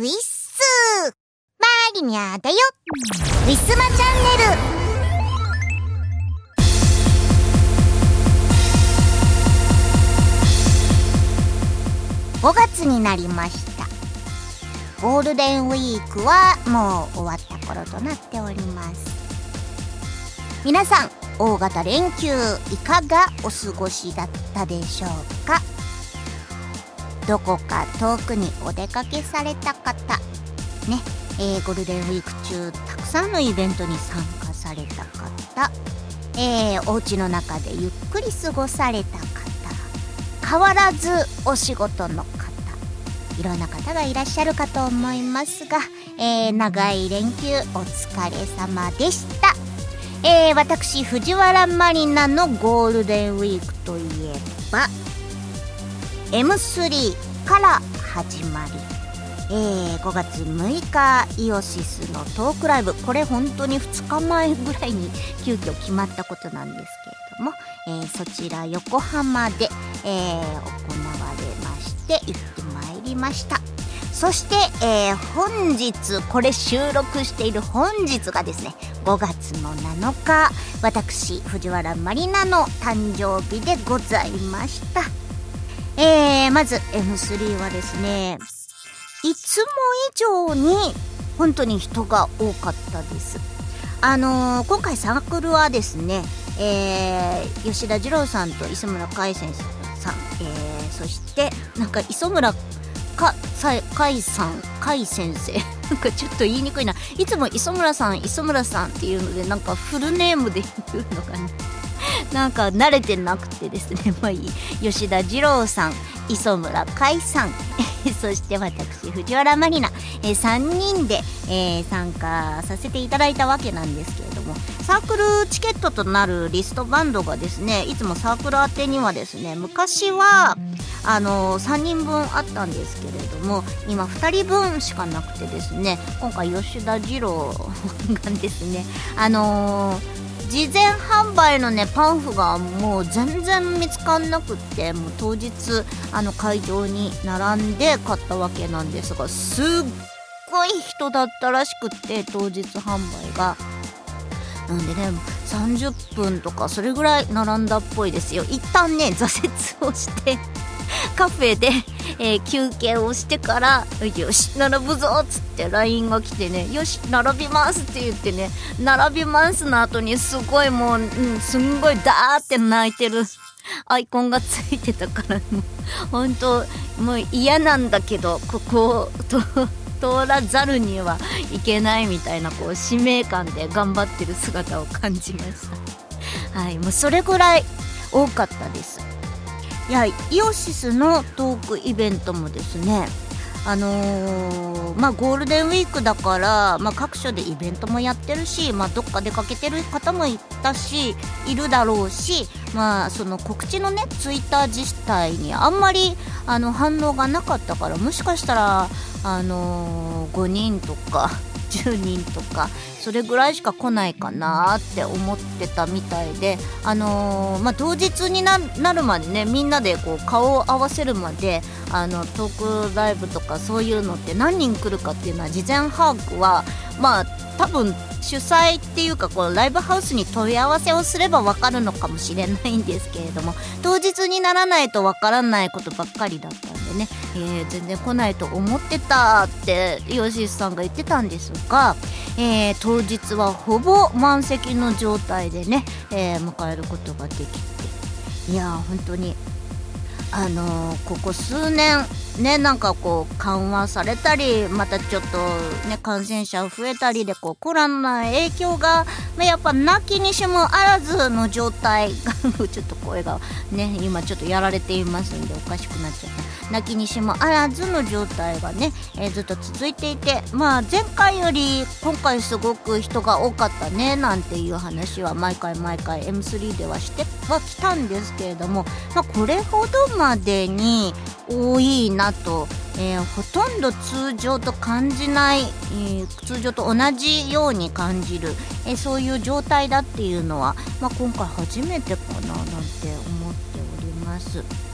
ウィッスマリニャだよ。ウィスマチャンネル。5月になりました。ゴールデンウィークはもう終わった頃となっております。皆さん大型連休いかがお過ごしだったでしょうか？どこか遠くにお出かけされた方ね、えー、ゴールデンウィーク中たくさんのイベントに参加された方、えー、お家の中でゆっくり過ごされた方変わらずお仕事の方いろんな方がいらっしゃるかと思いますが、えー、長い連休お疲れ様でした、えー、私藤原マリナのゴールデンウィークといえば M3 から始まり、えー、5月6日イオシスのトークライブ。これ本当に2日前ぐらいに急遽決まったことなんですけれども、えー、そちら横浜で、えー、行われまして行ってまいりました。そして、えー、本日これ収録している本日がですね5月の7日私藤原まりなの誕生日でございました。えー、まず M3 はですねいつも以上に本当に人が多かったです。あのー、今回サークルはですね、えー、吉田二郎さんと磯村海先生さん、えー、そしてなんか磯村かさ海さん海先生。なんかちょっと言いにくいな。いつも磯村さん磯村さんっていうのでなんかフルネームで言うのかね なんか慣れてなくてですね まあいい。吉田二郎さん磯村海さん そして私藤原まりな、えー、3人で、えー、参加させていただいたわけなんですけれどもサークルチケットとなるリストバンドがですねいつもサークル宛てにはですね昔はあのー、3人分あったんですけれども今2人分しかなくてですね今回吉田二郎がですねあのー事前販売のねパンフがもう全然見つかんなくってもう当日あの会場に並んで買ったわけなんですがすっごい人だったらしくって当日販売が。なんでね30分とかそれぐらい並んだっぽいですよ一旦ね挫折をしてカフェで、えー、休憩をしてからよし並ぶぞっつって LINE が来てねよし並びますって言ってね並びますの後にすごいもう、うん、すんごいダーって泣いてる。アイコンがついてたからもう本当もう嫌なんだけどここを通らざるにはいけないみたいなこう使命感で頑張ってる姿を感じました。はいもうそれぐらい多かったです。いやイオシスのトークイベントもですねあのー、まあゴールデンウィークだから、まあ、各所でイベントもやってるし、まあ、どっか出かけてる方もいたしいるだろうし、まあ、その告知のねツイッター自体にあんまりあの反応がなかったからもしかしたら、あのー、5人とか10人とかそれぐらいしか来ないかなって思ってたみたいで、あのー、まあ、当日になるまでねみんなでこう顔を合わせるまであのトークライブとかそういうのって何人来るかっていうのは事前把握はまあ多分主催っていうかこうライブハウスに問い合わせをすれば分かるのかもしれないんですけれども当日にならないと分からないことばっかりだったんでね、えー、全然来ないと思ってたってヨシスさんが言ってたんですが、えー、当当日はほぼ満席の状態でね、えー、迎えることができていやー本当にあのー、ここ数年ねなんかこう緩和されたりまたちょっとね感染者増えたりでこうコロナの影響が、まあ、やっぱなきにしもあらずの状態 ちょっと声がね今ちょっとやられていますんでおかしくなっちゃった。なきにしもあらずの状態がね、えー、ずっと続いていてまあ前回より今回すごく人が多かったねなんていう話は毎回毎回 M3 ではしてはきたんですけれども、まあ、これほどまでに多いなと、えー、ほとんど通常と感じない、えー、通常と同じように感じる、えー、そういう状態だっていうのは、まあ、今回初めてかななんて思っております。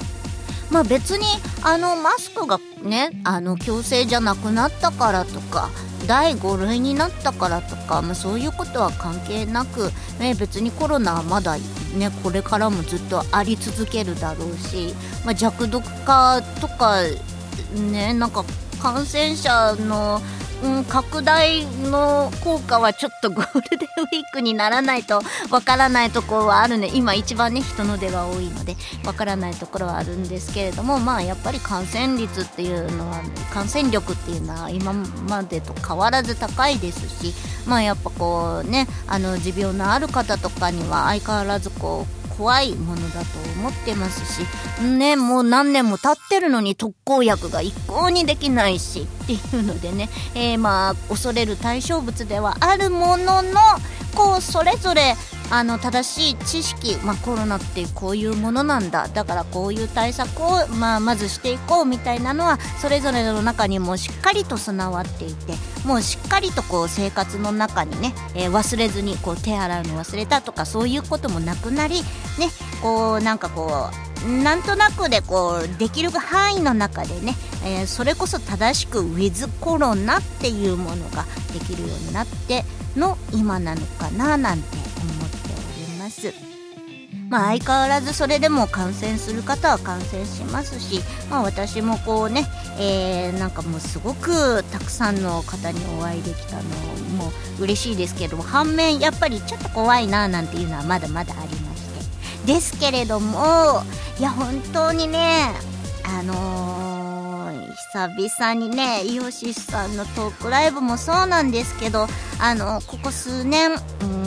まあ別にあのマスクがねあの強制じゃなくなったからとか第5類になったからとか、まあ、そういうことは関係なく、ね、別にコロナはまだ、ね、これからもずっとあり続けるだろうし、まあ、弱毒化とかねなんか感染者のうん、拡大の効果はちょっとゴールデンウィークにならないとわからないところはあるね。今一番ね人の出が多いのでわからないところはあるんですけれどもまあやっぱり感染率っていうのは感染力っていうのは今までと変わらず高いですしまあやっぱこうねあの持病のある方とかには相変わらずこう怖いものだと思ってますしねもう何年も経ってるのに特効薬が一向にできないしっていうのでね、えー、まあ恐れる対象物ではあるもののこうそれぞれあの正しい知識、まあ、コロナってこういうものなんだ。だからこういう対策を、まあ、まずしていこうみたいなのはそれぞれの中にもしっかりと備わっていてもうしっかりとこう生活の中にね、えー、忘れずにこう手洗うの忘れたとかそういうこともなくなりねこうなんかこうなんとなくでこうできる範囲の中でね、えー、それこそ正しくウィズコロナっていうものができるようになっての今なのかななんて思ってます。まあ、相変わらずそれでも感染する方は感染しますし、まあ、私もこうね、えー、なんかもうすごくたくさんの方にお会いできたのも嬉しいですけども反面やっぱりちょっと怖いななんていうのはまだまだありましてですけれどもいや本当にねあのー、久々にねイオシスさんのトークライブもそうなんですけどあのここ数年うん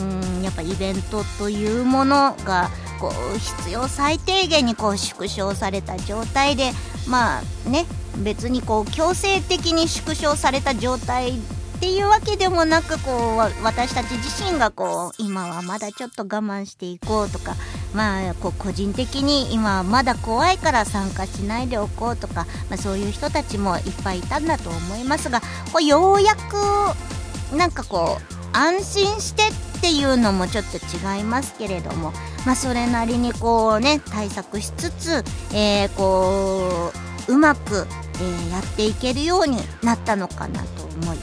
やっぱイベントというものがこう必要最低限にこう縮小された状態でまあね別にこう強制的に縮小された状態っていうわけでもなくこう私たち自身がこう今はまだちょっと我慢していこうとかまあこう個人的に今はまだ怖いから参加しないでおこうとか、まあ、そういう人たちもいっぱいいたんだと思いますがこうようやくなんかこう安心してってていうのもちょっと違いますけれども、まあ、それなりにこうね対策しつつ、えー、こううまく、え、やっていけるようになったのかなと思い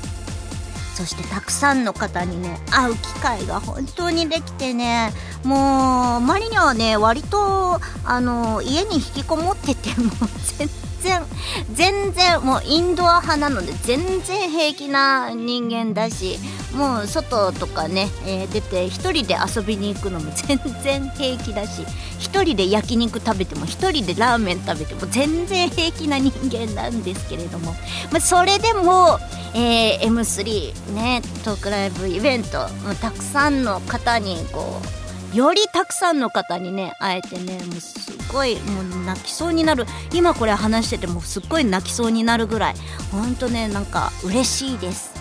そしてたくさんの方にね会う機会が本当にできてねもうマリニャはね割とあの家に引きこもってても全然全然もうインドア派なので全然平気な人間だしもう外とかね、えー、出て1人で遊びに行くのも 全然平気だし1人で焼肉食べても1人でラーメン食べても全然平気な人間なんですけれども、まあ、それでも、えー、M3 ねトークライブイベントたくさんの方にこうよりたくさんの方にね会えてねもうすごいもう泣きそうになる。今これ話しててもすっごい泣きそうになるぐらい。ほんとねなんか嬉しいです。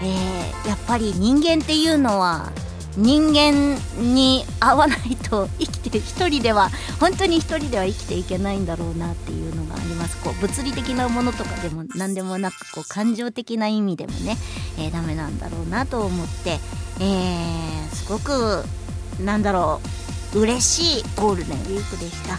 えー、やっぱり人間っていうのは人間に会わないと生きて一人では本当に一人では生きていけないんだろうなっていうのがあります。こう物理的なものとかでも何でもなくこう感情的な意味でもね、えー、ダメなんだろうなと思って、えー、すごくなんだろう嬉しいゴールデンウィークでした。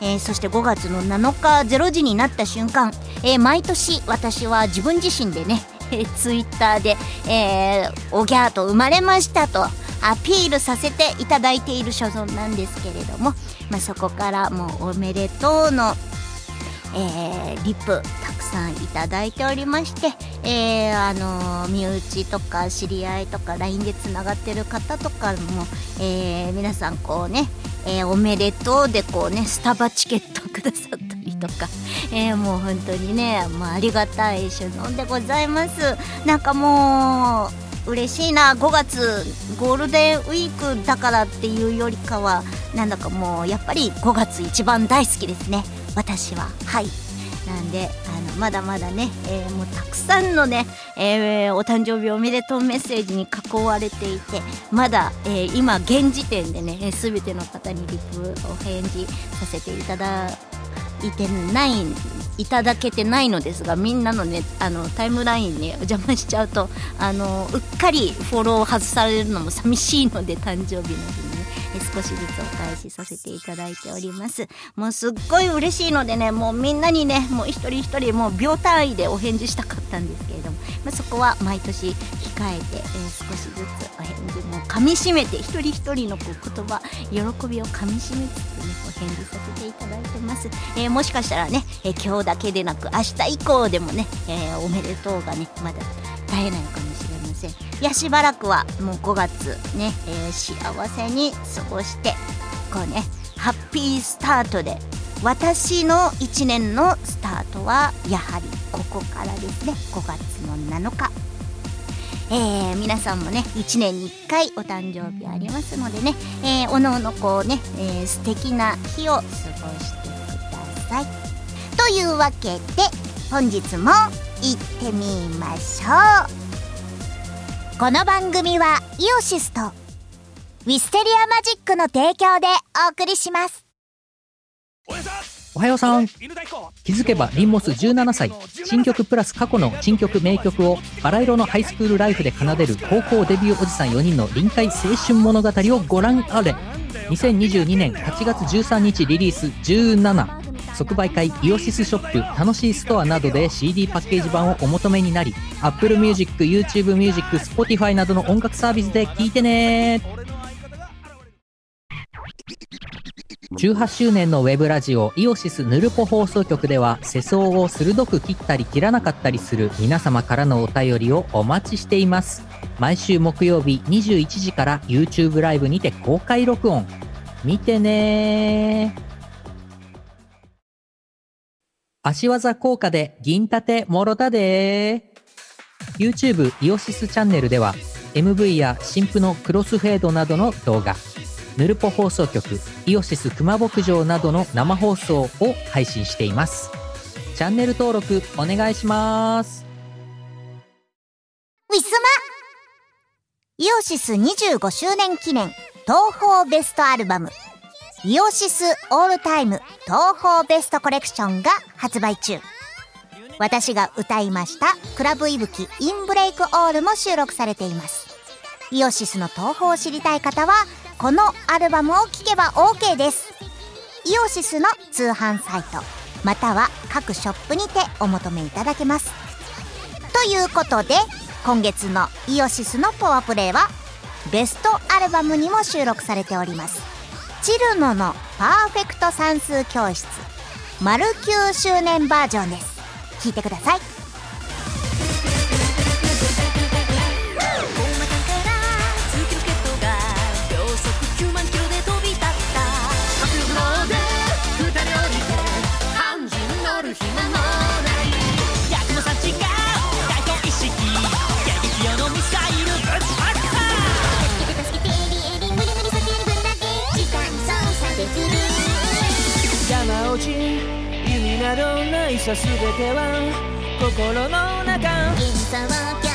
えー、そして5月の7日0時になった瞬間、えー、毎年私は自分自身でねえツイッターで、えー、おぎゃーと生まれましたとアピールさせていただいている所存なんですけれども、まあ、そこからもうおめでとうの、えー、リップたくさんいただいておりまして、えー、あの身内とか知り合いとか LINE でつながってる方とかも、え、皆さんこうね、え、おめでとうでこうねスタバチケットくださったりとか、え、もう本当にね、まあ、ありがたい所存でございます。なんかもう嬉しいな5月ゴールデンウィークだからっていうよりかはなんだかもうやっぱり5月一番大好きですね。私は。はい。なんであのまだまだね、えー、もうたくさんのね、えー、お誕生日おめでとうメッセージに囲われていてまだ、えー、今現時点でねすべての方にリプお返事させていただいてないいただけてないのですがみんなのねあのタイムラインにお邪魔しちゃうとあのうっかりフォロー外されるのも寂しいので誕生日の日に。少しずつお返しさせていただいております。もうすっごい嬉しいのでねもうみんなにねもう一人一人もう秒単位でお返事したかったんですけれども、まあ、そこは毎年控えて、えー、少しずつお返事も噛みしめて一人一人のこう言葉喜びを噛みしめつつねお返事させていただいてます、えー、もしかしたらね、えー、今日だけでなく明日以降でもね、えおめでとうがねまだ絶えないかもしれませいやしばらくはもう5月ね、え幸せに過ごしてこうねハッピースタートで私の1年のスタートはやはりここからですね。5月の7日。えー、皆さんもね1年に1回お誕生日ありますのでね、えー、おのおのこうね、えー、素敵な日を過ごしてください。というわけで本日も行ってみましょう。この番組はイオシスとウィステリアマジックの提供でお送りします。おはようさん。気づけばリンモス17歳。新曲プラス過去の新曲名曲をバラ色のハイスクールライフで奏でる高校デビューおじさん4人の臨海青春物語をご覧あれ。2022年8月13日リリース17。即売会イオシスショップ楽しいストアなどで CD パッケージ版をお求めになり Apple Music、YouTube Music、Spotify などの音楽サービスで聴いてね18周年のウェブラジオイオシスヌルポ放送局では世相を鋭く切ったり切らなかったりする皆様からのお便りをお待ちしています。毎週木曜日21時から YouTube ライブにて公開録音。見てね足技効果で銀盾もろたで YouTube イオシスチャンネルでは MV や新婦のクロスフェードなどの動画。ヌルポ放送局イオシス熊牧場などの生放送を配信しています。チャンネル登録お願いします。ウィスマ。イオシス25周年記念東宝ベストアルバム。イオシスオールタイム東宝ベストコレクションが発売中。私が歌いましたクラブいぶきインブレイクオールも収録されています。イオシスの東宝を知りたい方はこのアルバムを聴けば OK です。イオシスの通販サイトまたは各ショップにてお求めいただけます。ということで今月のイオシスのパワープレイはベストアルバムにも収録されております。チルノのパーフェクト算数教室丸9周年バージョンです。聞いてください。どないさ全ては心の中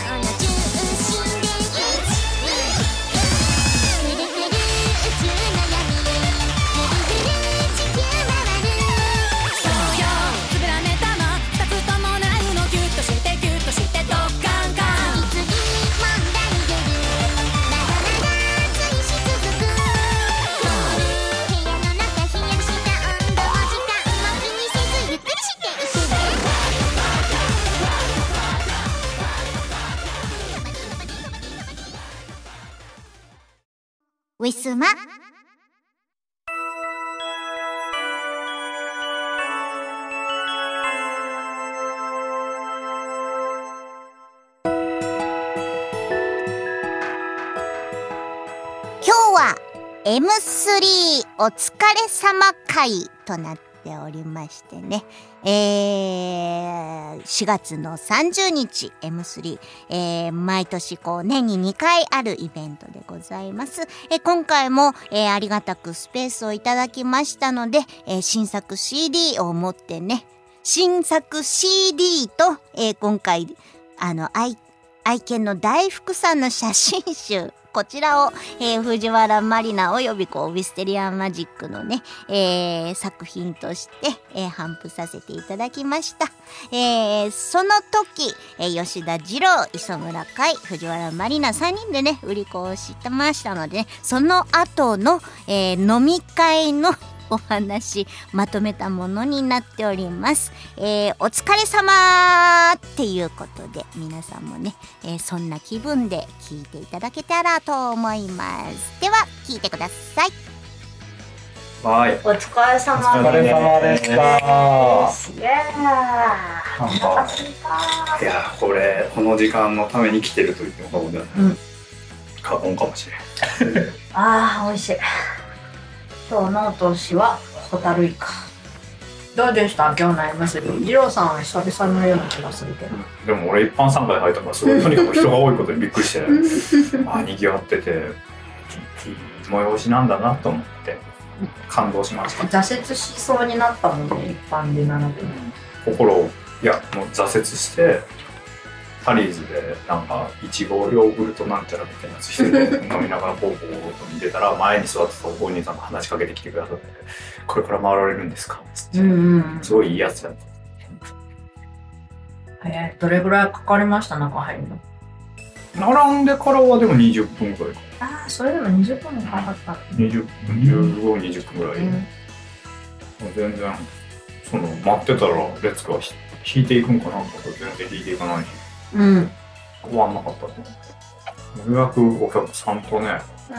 ウィスマ今日は M3 お疲れ様会となってておりましてね、えー、4月の30日 M3、えー、毎年こう年に2回あるイベントでございます。えー、今回も、えー、ありがたくスペースをいただきましたので、えー、新作 CD を持ってね、新作 CD と、えー、今回、あの、愛、愛犬の大福さんの写真集こちらを、えー、藤原マリナおよびこうウィステリアンマジックのね、えー、作品として、えー、頒布させていただきました。えー、その時、えー、吉田二郎、磯村海、藤原マリナ3人でね、売り子を知ってましたので、ね、その後の、えー、飲み会のお話まとめたものになっております。えー、お疲れ様っていうことで皆さんもね、えー、そんな気分で聞いていただけたらと思います。では聞いてください。はい。お疲れ様お疲れ様でした。いやこれ、この時間のために来てると言っても過言ではない。うん。過言かもしれん。ああ、美味しい。今日のお通しはホタルイカ。どうでした？今日の M3 二郎さんは久々のような気がするけど。でも俺一般参加で入ったからすごいとにかく人が多いことにびっくりして あにぎわってて催しなんだなと思って感動しました。挫折しそうになったもんね一般で並ぶ心いやもう挫折してタリーズでなんかいちごヨーグルトなんちゃらみたいなやつして飲みながらポーポーと見てたら前に座ってたお兄さんが話しかけてきてくださって「これから回られるんですか?」うんうん、すごいいいやつだった。えどれぐらいかかりました？中入るの。並んでからはでも20分ぐらいか。ああそれでも20分もかかった。20分1520分ぐらい、うん、全然その待ってたら列が引いていくんかな？とか全然引いていかないしうん。終わんなかったね。ようやくお客さんとね、う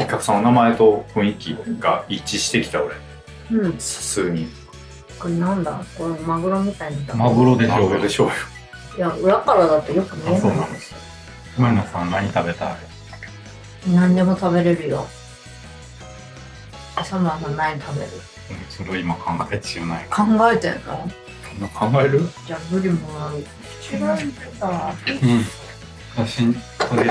ん、お客さんの名前と雰囲気が一致してきた俺。うん。数人。これなんだ？これマグロみたいな。マグロでしょうよ。でしょうよ。いや、裏からだとよく見えないそうなんですよ。前野さん何食べた？い何でも食べれるよ。浅村さん何食べる？それを今考え中ない。考えてんの？考える？じゃあブリもらう。違うさ。うん。写真撮れる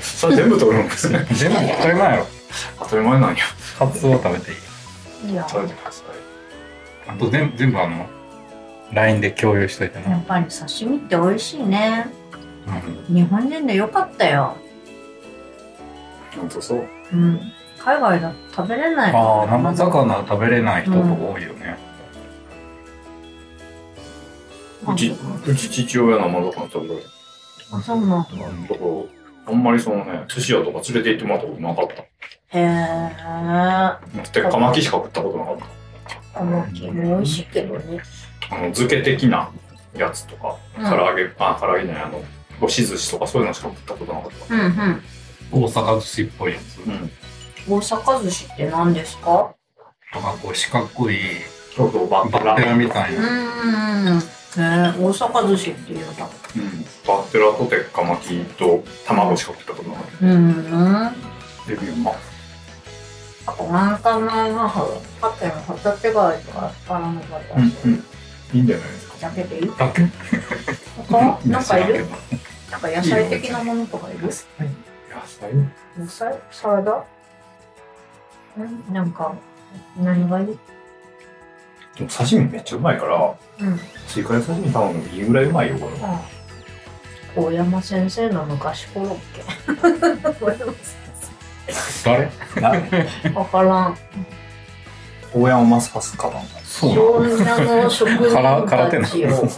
それ全部撮るんですね。全部当たり前やろ。当たり前なんや。カツオ食べていいいや。食べてください。あと全全部あの、LINE で共有しといてね。やっぱり刺身って美味しいね。うん、日本人でよかったよ。本当そう。うん。海外だ食べれない。ああ、生魚食べれない人とか多いよね。うち、うち父親生魚食べる。あ、そうなんだ。だから、あんまりそのね、寿司屋とか連れて行ってもらったことなかった。へえ。鉄火巻きしか食ったことなかった。鉄火巻きも美味しいけどね。あの、漬け的なやつとか、唐揚げ、あ、唐揚げじゃない、あの、干し寿司とかそういうのしか食ったことなかった。うんうん。大阪寿司っぽいやつ。うん。大阪寿司って何ですか？なんかこう四角い、ちょっとバッテラみたいな。うん。ね大阪寿司っていうだうん。バッテラと鉄火巻きと卵しか食ったことない。うん。デビューま。あと、なんかなが、パテのホタテ貝とか、パラのバター。うん、うん。いいんじゃないですか。だけでいい？だけ他？なんかいる？なんか野菜的なものとかいる？野菜？野菜？サラダ？なんか、何がいるでも刺身めっちゃうまいから、うん、追加で刺身頼むのいいぐらいうまいよこれ大山先生の昔コロッケ。誰？分からん。大山正スかなそうの？職人たちを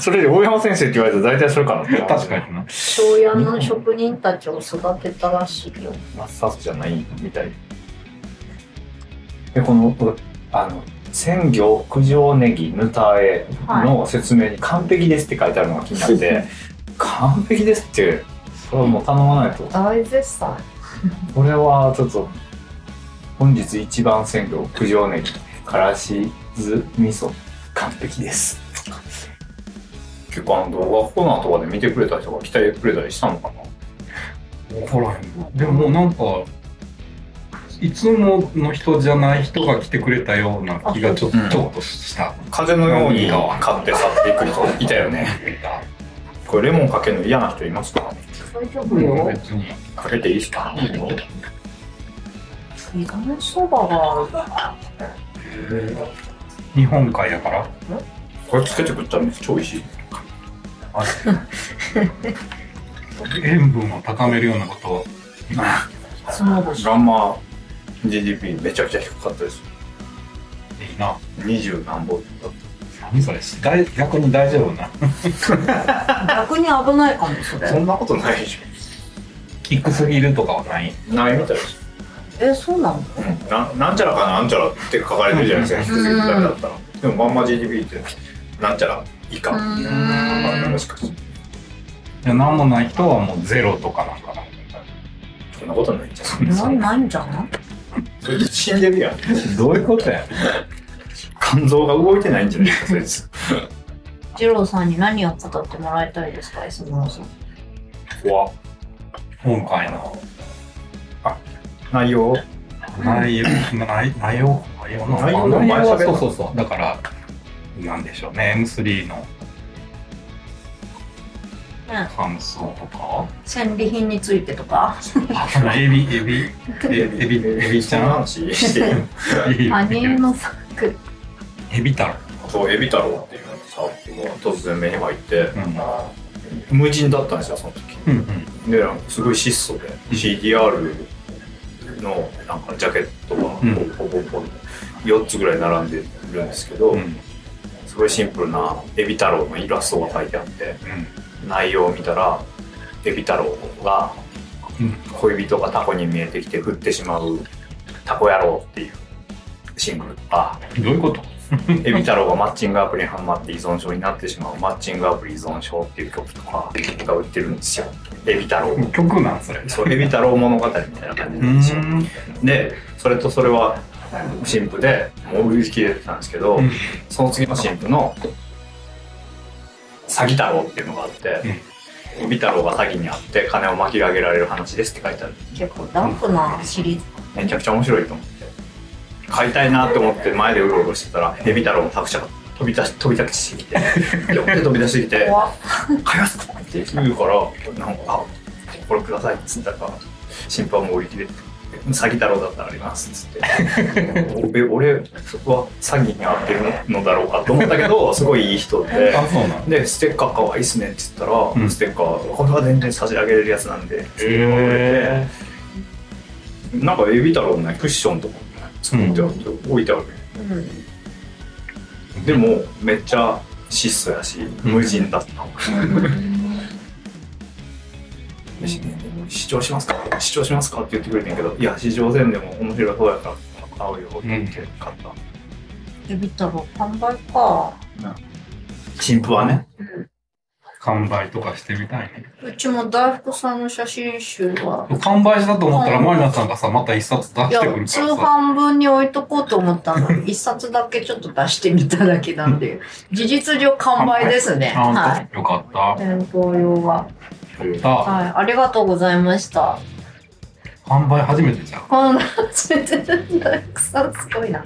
それで大山先生って言われたら大体それかな。確かにな。庄屋の職人たちを育てたらしいよ。マスじゃないみたい。でこのあの鮮魚九条ネギぬたえの説明に「完璧です」って書いてあるのが気になって「完璧です」ってそれはもう頼まないと。大絶賛これはちょっと本日一番鮮魚九条ネギからし酢味噌。完璧です。結構あの動画コーナーとかで見てくれた人が来てくれたりしたのかな？分からへんでももうなんかいつもの人じゃない人が来てくれたような気がちょ,、っとちょっとした。風のように買って去っていく人いたよね。これレモンかけるの嫌な人いますか？大丈夫よ。別に。かけていいですか？いそばが。日本海やから？これつけてくったらめっちゃ美味しい。塩分を高めるようなことをスノーボガンマ GDP めちゃくちゃ低かったです。いいな。20何本。だっ何それ？大逆に大丈夫な？逆に危ないかもそれ。たそんなことないでし低すぎるとかはない？ょないみたいです。えそうなの？ななんちゃらかな？んちゃらって書かれてるじゃないですか。低すぎるだけだったら。でもガンマ GDP ってなんちゃら以下。みたいなもしかしていや何もない人はもうゼロとかなんか。なそんなことないんじゃ。ないんじゃない？そいつ死んでるや。んどういうことや？肝臓が動いてないんじゃないですか そいつ。二郎さんに何を語ってもらいたいですか安村さん。怖っ今回の内容？内容？内内容？内容の内容のそうそうそう。だからなんでしょうね M3 の。うん感想とか？戦利品についてとか。エビエビ？エビ エビエビちゃん？話してる。羽生の作エビ太郎。そうエビ太郎っていうサークルが突然目に入ってうん。無人だったんですよその時。うんうん。でなんかすごい質素で。CDR のなんかジャケットがうん。ポポポポ4つぐらい並んでるんですけど、うん。すごいシンプルなエビ太郎のイラストが描いてあって。うん内容を見たらエビ太郎がうん。恋人がタコに見えてきて振ってしまう「タコ野郎」っていうシングル。とかどういうこと？エビ太郎がマッチングアプリにハマって依存症になってしまう「マッチングアプリ依存症」っていう曲とかが売ってるんですよ。エビ太郎。曲なんそれ。そうエビ太郎物語みたいな感じうなんですよ。ん。でそれとそれは新婦でもう売り切れてたんですけど、うん。その次の新婦の詐欺太郎っていうのがあって、エビ太郎が詐欺にあって金を巻き上げられる話ですって書いてある。結構ダンプなシリーズ。めちゃくちゃ面白いと思って。買いたいなって思って前でうろうろしてたらエビ太郎の作者が飛び出し飛び出してきてよって飛び出してきて怖っ「買います!」って言うからなんかあ「これください」っつったら新婦はもう売り切れて詐欺太郎だったらあります。っつって。俺俺は詐欺に遭ってるのだろうかと思ったけど すごいいい人で。あそうなんでステッカー可愛いっすねって言ったら、うん。ステッカーこれは全然差し上げれるやつなんでへなんかエビ太郎のねクッションとかね作ってある、置いてある。うん。でもめっちゃ質素やし無人だった、で。し視聴しますか？視聴しますか？って言ってくれてんけどいや視聴せんでも面白そうやから買うよって言って買った、エビ太郎販売か。新婦はね。完売とかしてみたいね。うちも大福さんの写真集は。完売したと思ったらマリナさんがさまた一冊出いやしてくるから通さ販分に置いとこうと思ったの。に一冊だけちょっと出してみただけなんで事実上完売ですねあはいよかった店頭用はたはいありがとうございました。販売初めてじゃん。こんな初めて大福さんすごいな。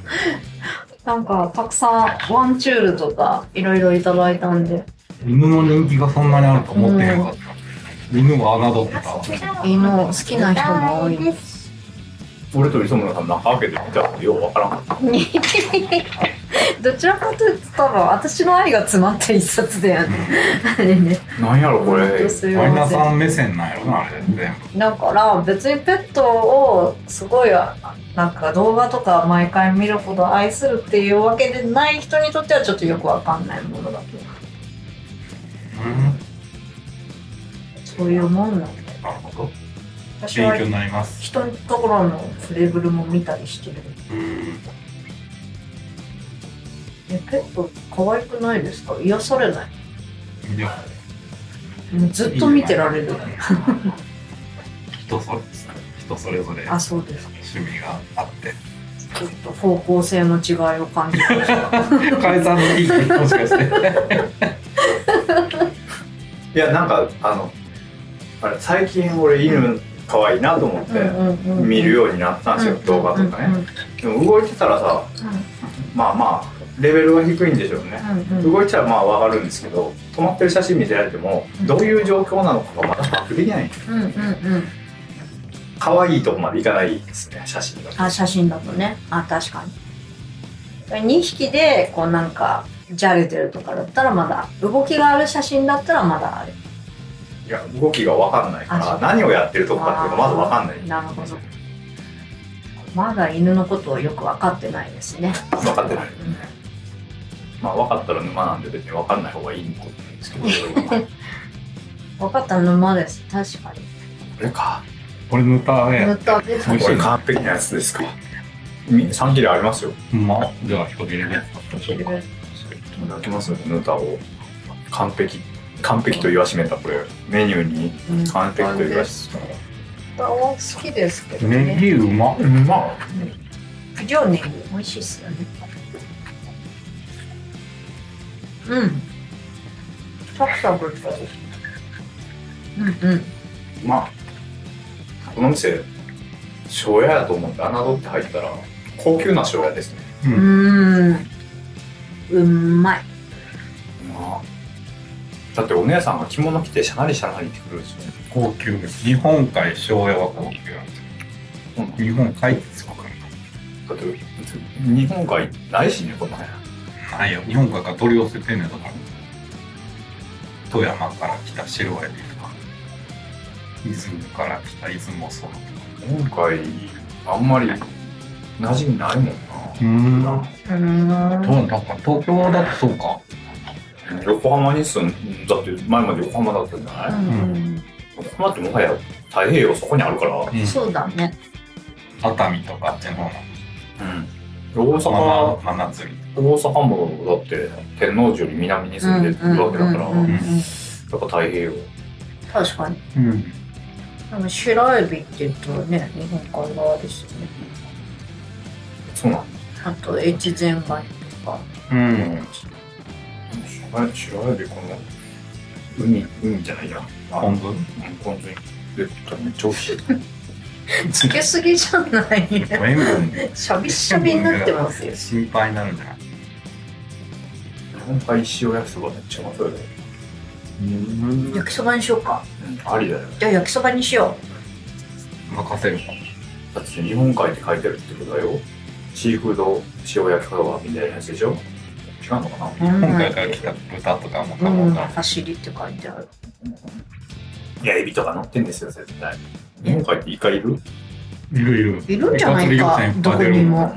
なんかたくさんワンチュールとかいろいろいただいたんで。犬の人気がそんなにあると思ってへんかった。犬は侮ってた。犬好きな人も多い。です俺と磯村さん中開けてみたらようわからん。かった どちらかというと多分私の愛が詰まった一冊だよね。あれ。ねなんやろこれマリナさん目線なんやろなあれ全部。だから別にペットをすごいなんか動画とか毎回見るほど愛するっていうわけでない人にとってはちょっとよくわかんないものだとう。ん。そういうもんなんだよなるほど私は勉強になります。人のところのフレーブルも見たりしてる。うんえペット可愛くないですか？癒されない？いや。もうずっと見てられる。人それ人それぞれあそうです。趣味があって。ちょっと方向性の違いを感じまし た解散のいいもしかしていやなんかあのあれ最近俺犬可愛いなと思って見るようになったんですよ、動画とかね、でも動いてたらさまあまあレベルは低いんでしょうね、動いてたらまあ分かるんですけど止まってる写真見せられてもどういう状況なのかがまだ把握できない。うんうんうん。可愛いとこまでいかないですね写真があ写真だとね。あ確かに。2匹でこうなんかじゃれてるとかだったらまだ動きがある写真だったらまだある。いや動きが分かんないから何をやってるとこかっていうのがまず分かんない。なるほど。まだ犬のことをよく分かってないですね。分かってないまあ分かったら沼なんで別に分かんない方がいいんですけど。分かった沼です。確かに。これか。これ塗ったね塗ったで美味完璧なやつですか。み3切れありますよ。まあじゃあ一切れでいただきますよヌタを。完璧。完璧と言わしめたこれ。メニューに。完璧と言わし豚は好きですけどネねギうまうま九条ネギ美味しいっすよねうん。サクサクうんうん。うまこの店庄屋やと思って侮って入ったら高級な庄屋ですね。うーんうまい。まあだってお姉さんが着物着てシャナリシャナリってくるんですよね。高級です。日本海醤油は高級なんですうんよ日本海ってすごくだって日本海ないしねこの辺ないよ。日本海から取り寄せてんねんだから。富山から来た白エビとか。出雲から来た出雲そばとか。日本海あんまり馴染みないもんな。うん。うーん。どうなんだか東京だとそうか。横浜に住んだって前まで横浜だったんじゃない、うん。横浜ってもはや太平洋そこにあるから、うん。そうだね。熱海とかあっちの方の。大阪真真夏日大阪もだって天王寺より南に住んでるわけだから、やっぱ太平洋。確かに。うん。でも白エビって言うとね日本海側ですよね。そうなんあと越前ガニとか。うん。白エビこの海海じゃないや。ポン酢？うんポンでめっちゃ美味しいつけすぎじゃない？塩分でしゃびしゃびになってますよ。心配になるんじ本海塩焼きそばめっちゃうまそうだよね焼きそばにしようか。うんありだよ。じゃあ焼きそばにしよ任せるか。だって日本海って書いてるってことだよ。シーフード塩焼きそばみたいなやつでしょ。違うのかな？ううん。今回から来た豚とかもうん卵が走りって書いてある。いやエビとか乗ってんですよ絶対。日本海ってイカいる？いるいる。いるんじゃないか。どこにも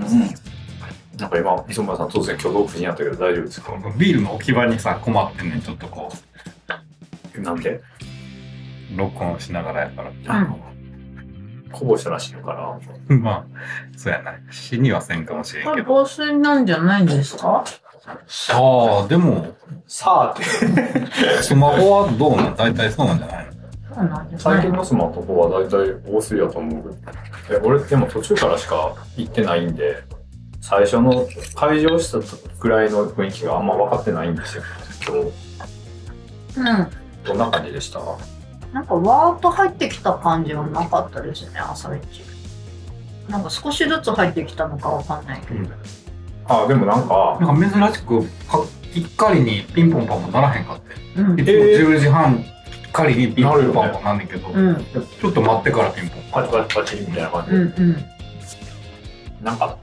なんか今磯村さん突然挙動不審やったけど大丈夫ですか？ビールの置き場にさ困ってんねんちょっとこなんで？う録音しながらやからこぼしたらしいのかな まあそうやな。死にはせんかもしれんけど。これ防水なんじゃないんですか？ああでもさあって。スマホはどうなん？大体そうなんじゃないの？そうなんです最近ねのスマホは大体防水やと思うで俺でも途中からしか行ってないんで最初の会場したぐらいの雰囲気があんま分かってないんですよ。今日うんどんな感じでした？なんかわーっと入ってきた感じはなかったですね朝一。なんか少しずつ入ってきたのかわかんないけど、あでもなんかなんか珍しくかきっかりにピンポンパンもならへんかって。うん。いつも10時半きっかりにピンポンパンもなんねんけど、うん。ちょっと待ってからピンポン。パンパチパチパチみたいな感じ。うで、んうん。なんか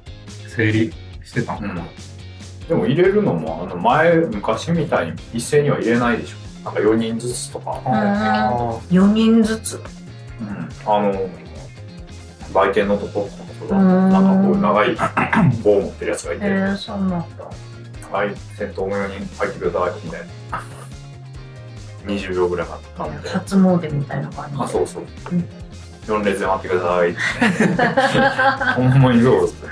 整理してたの、うん。でも入れるのもあの前昔みたいに一斉には入れないでしょ。なんか4人ずつとか、あ4人ずつ。うん。あの売店のところうんなんかこう長い棒を持ってるやつがいて、へえそうな。んだはい先頭の4人入ってくださいみたいな。20秒ぐらい待ったんで。初詣みたいな感じで。あそうそう。うん。4列で待ってください。ほんまにどう。って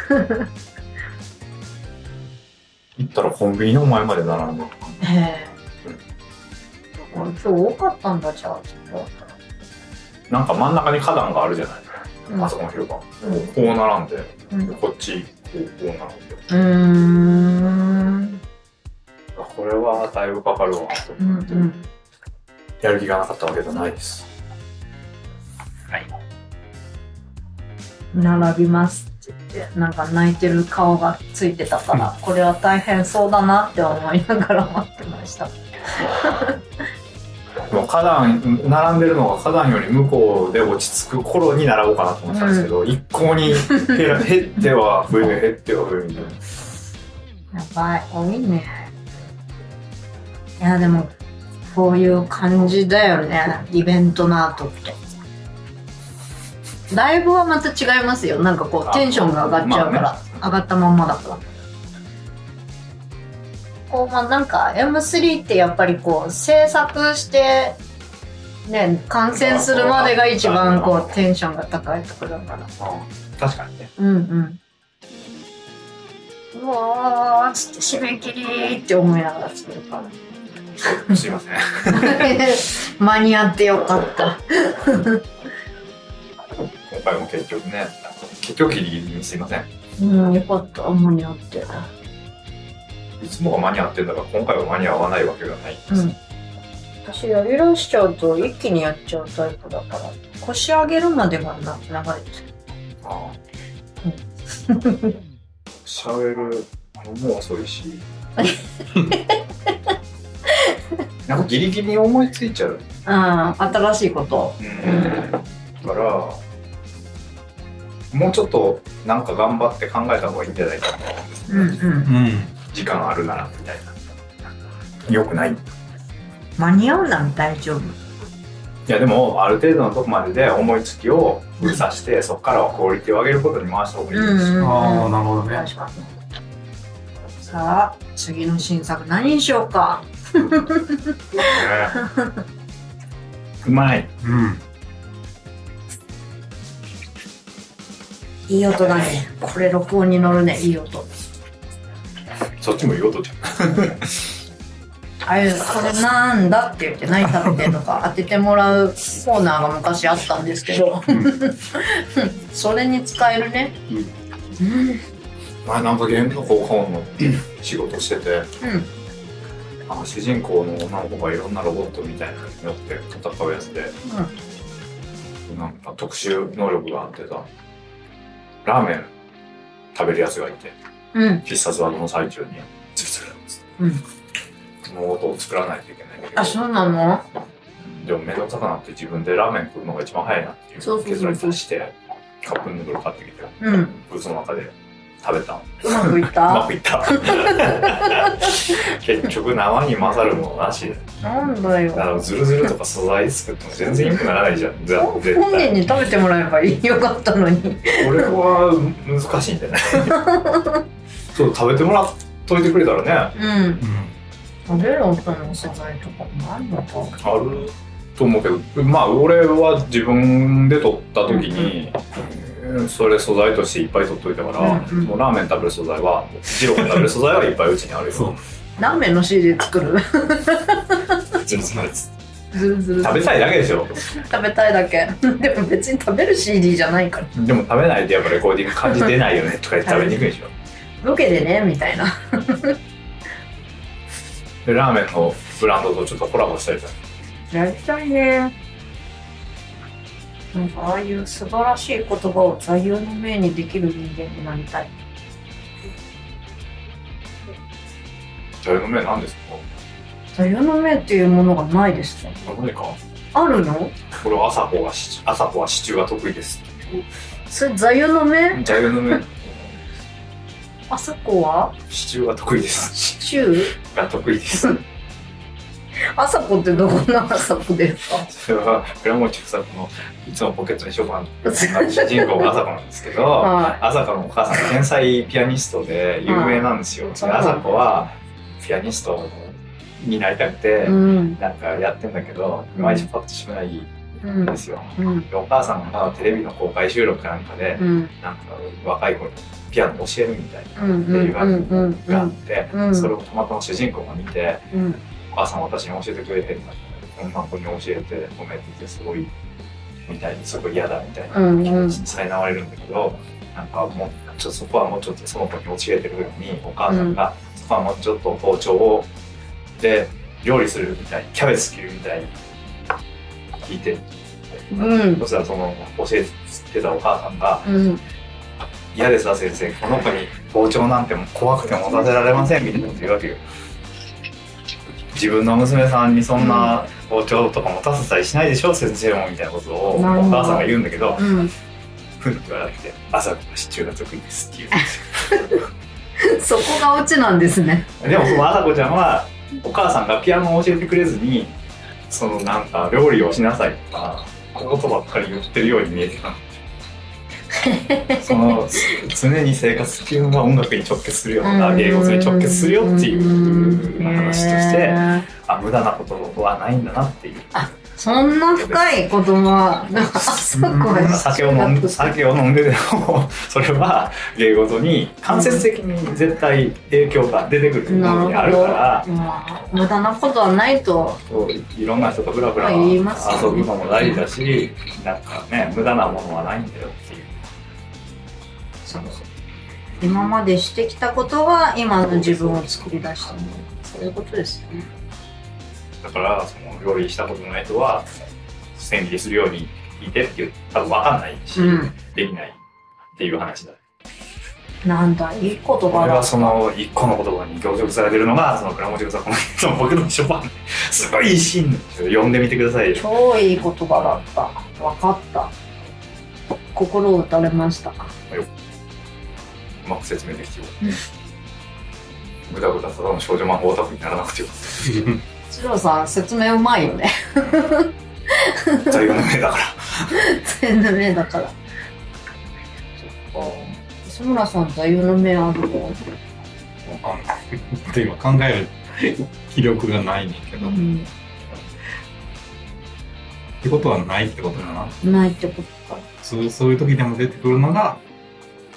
行ったらコンビニの前まで並んでへえ。今日多かったんだじゃあ。ちょっなんか真ん中に花壇があるじゃない、とあそこの広場、うん。こう並んで、うん。でこっちこうこう並んで。うーん。あこれはだいぶかかるわとうん思って、うんやる気がなかったわけじゃないです。はい。並びますってなんか泣いてる顔がついてたから、これは大変そうだなって思いながら待ってました。で も花壇並んでるのが花壇より向こうで落ち着く頃に並ぼうかなと思ってたんですけど、一向に減っては増え減っては増えみたいなやばい多いね。いやでもこういう感じだよね。イベントの後ってライブはまた違いますよ。なんかこうテンションが上がっちゃうから、まあ上がったまんまだから。こうまあなんか M3 ってやっぱりこう制作してね観戦するまでが一番こうテンションが高いところだから。確かにね。うんうん。うわーっつって締め切りって思いながら作るから。すいません。間に合ってよかった今回も結局ね。結局ギリギリにすいません。うんよかった。間に合って。いつもが間に合ってんだから今回は間に合わないわけがないんです、うん。私やりだしちゃうと一気にやっちゃうタイプだから。腰上げるまでがな長いです。ああ。しゃべるのも遅いしなんかギリギリに思いついちゃう、ああ新しいこと。うん、だからもうちょっとなんか頑張って考えた方がいいんじゃないかと思うん。ですうんうんうん時間あるならみたいな。よくない。い間に合うなら大丈夫？やでもある程度のとこまでで思いつきを封鎖してそこからはクオリティを上げることに回した方がいいです。し、ああなるほどね。さあ次の新作何にしようか？うまい。うんいい音だね。これ録音に乗るねいい音。そっちも言おうとじゃん。あれこれなんだって言って何食べてるのか 当ててもらうコーナーが昔あったんですけど。それに使えるね。うん。前なんかゲームの効果音の仕事しててうん。あの主人公の女の子がいろんなロボットみたいなのに乗って戦うやつで、なんか特殊能力があってさラーメン食べるやつがいてうん。必殺技の最中にズルズルっつってうん。その音を作らないといけない。けどあそうなの？でも面倒くさくなって自分でラーメン食うのが一番早いなっていう結論に達してカップヌードル買ってきてうん。ブースの中で食べたの。うまくいっうまたくいった。結局生に混ざるものなし。でなんだよ。あのズルズルとか素材作っても全然良くならないじゃん。本人対に食べてもらえばよかったのに。これは難しいんだよねそう食べてもらっといてくれたらね。あうん。うん食べる音の素材とかもあるのか。ると思うけど。まあ俺は自分で取った時に、それ素材としていっぱい取っといたから、うんうん。もうラーメン食べる素材はジローが食べる素材はいっぱいうちにあるよ。ラーメンの CD 作る。食べたいだけでしょ。食べたいだけ。でも別に食べる CD じゃないから。でも食べないとやっぱレコーディング感じ出ないよねとか言って食べにくいでしょ。ロケでねみたいな。でラーメンのブランドとちょっとコラボしたいじゃんやりたいねなんかああいう素晴らしい言葉を座右の銘にできる人間になりたい。じゃあの目何ですか？座右の銘っていうものがないですねあ何か？あるの？これは朝子がシ朝子はシチューが得意です。それ座右の銘？座右の銘。朝子は？シチューが得意です。シチュー？が得意です 朝子ってどこの朝子ですか？それは倉持作のいつもポケットにショパン主人公が朝子なんですけどは朝子のお母さんが天才ピアニストで有名なんですよ、うんで朝子はピアニストになりたくて、いうん。なんかやってんだけどいまいちパッとしないんうんですよ、うん。でお母さんがテレビの公開収録かなんかで、うん。なんか若い子にピアノ教えるみたいなうんっていう番組があっうん。て、うん。それをたまたま主人公が見て、うんお母さん私に教えてくれてんだこんな子に教えて褒めててすごいみたいにすごい嫌だみたいなうん気持ちに苛まれるんだけど、なんかもうちょっとそこはもうちょっとその子に教えてるのにお母さんが、そこはもうちょっと包丁をで料理するみたいにキャベツ切るみたいに聞いてうんそしたらその教えてたお母さんがうん「嫌ですわ先生この子に包丁なんて怖くて持たせられません」みたいなこと言うわけよ。自分の娘さんにそんな包丁とか持たせたりしないでしょ先生もみたいなことをお母さんが言うんだけどうん。ふんって言われて「朝子がシチューが得意です」って言うんですよ。そこがオチなんですね。でもその朝子ちゃんはお母さんがピアノを教えてくれずにそのなんか料理をしなさいとかことばっかり言ってるように見えてたそのつ常に生活っていうのは音楽に直結するよとか芸術に直結するよっていう話としてあ無駄なことはないんだなっていう。そんな深い言葉なんか酒を飲んで酒を飲んででもそれは芸事に間接的に絶対影響が出てくるものにあるからまあ無駄なことはないと。いろんな人とフラフラ遊ぶのも大事だしなんかね無駄なものはないんだよっていうそうそう。今までしてきたことは今の自分を作り出したそういうことですよね。だからその料理したことない人は千切りするように聞いてって多分分かんないし、うん。できないっていう話だ。なんだいい言葉俺だはその一個の言葉に強調されてるのがその倉持さんその僕のショパンすごいいいシーン。なんですよ読んでみてくださいよ。超いい言葉だった。分かった。心打たれました。うまく説明できてよぐだぐだただの少女漫画オタクにならなくてよかっ次郎さん説明うまいよね。た座右の銘だから。全然目だから。磯村さん座右の銘あるのわかんない。今考える気力がないねんけど。っうん。てことはないってことだな。ないってことか。そうそういう時でも出てくるのが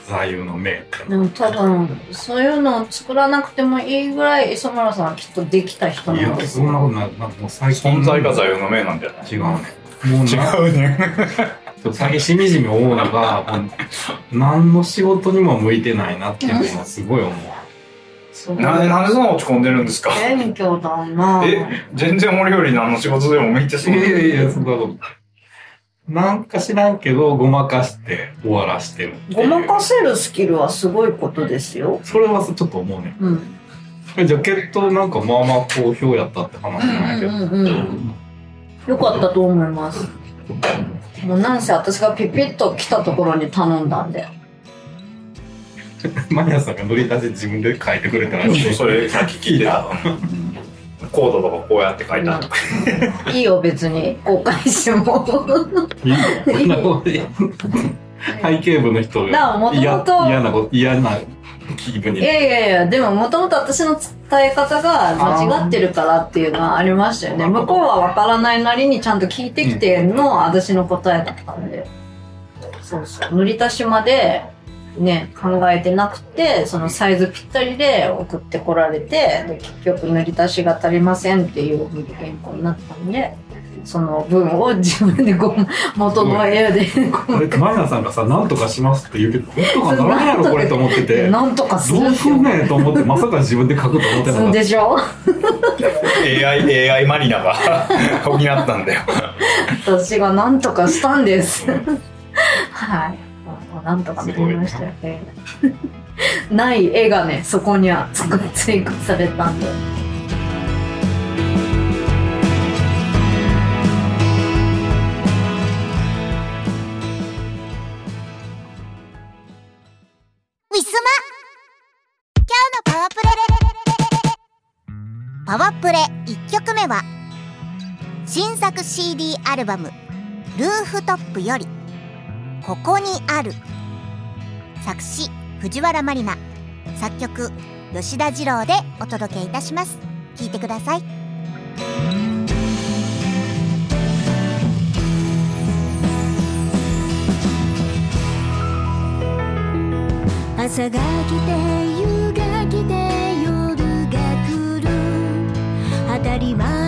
座右の銘でも多分そういうのを作らなくてもいいぐらい磯村さんはきっとできた人いやなんですそんなことないなんかもう最近。存在が座右の銘なんじゃない違うね。もうな違うね。最近しみじみ思うのがもう何の仕事にも向いてないなっていうのはすごい思う。なんでなんでそんな落ち込んでるんですか？謙虚だな。え全然俺より何の仕事でも向いてそう。いやいやいやそんなことなんか知らんけどごまかして終わらしてるごまかせるスキルはすごいことですよ。それはちょっと思うねうん。ジャケットなんかまあまあ好評やったって話じゃないけど、うんうんうん。よかったと思います。もうなんせ私がピピッと来たところに頼んだんで マニアさんが乗り出し自分で書いてくれたらしい。それさっき聞いてたコードとかこうやって書いてあるいいよ別に。公開しても。いいのこんなこと背景部の人が嫌なこと嫌な気分に。いやいやいやでももともと私の伝え方が間違ってるからっていうのはありましたよね。向こうは分からないなりにちゃんと聞いてきての私の答えだったんで。そうそう。塗り足しまでね考えてなくてそのサイズぴったりで送ってこられてで結局塗り足しが足りませんっていう原稿になったんでその分を自分でこう元の絵でこあれマニアさんがさ「なんとかします」って言うけど本当かならんやろこれと思ってうてなんとかするどうすんねんと思ってまさか自分で書くと思ってなかっでしょ AI, AI マリナが補ったんだよ私が何とかしたんです。はい。なんとかなりましたよね。ない絵がね、そこには追加されたんで。ウィスマ今日のパワープレパワープレ1曲目は新作 CD アルバム「ルーフトップ」より「ここにある」作詞藤原まりな。作曲吉田二郎でお届けいたします。聴いてください。朝が来て夕が来て夜が来る。当たり前。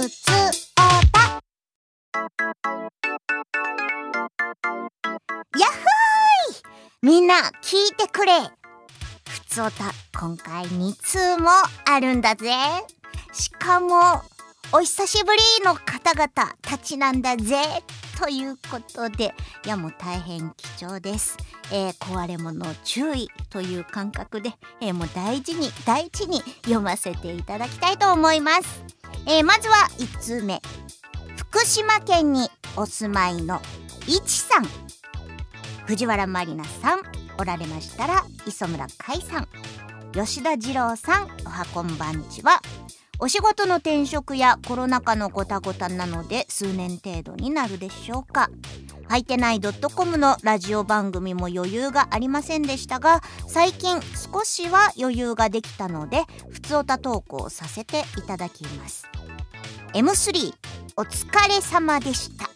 ふつおたやっほーい。みんな聞いてくれ。ふつおた今回2通もあるんだぜ。しかもお久しぶりの方々たちなんだぜ。ということでいやもう大変貴重です、えー壊れ物注意という感覚で、えーもう大事に大事に読ませていただきたいと思います、えーまずは1通目。福島県にお住まいのいちさん。藤原まりなさん。おられましたら磯村海さん。吉田二郎さん。おはこんばんちは。お仕事の転職やコロナ禍のごたごたなので数年程度になるでしょうか。はいてない .com のラジオ番組も余裕がありませんでしたが最近少しは余裕ができたので普通歌投稿させていただきます。M3 お疲れ様でした。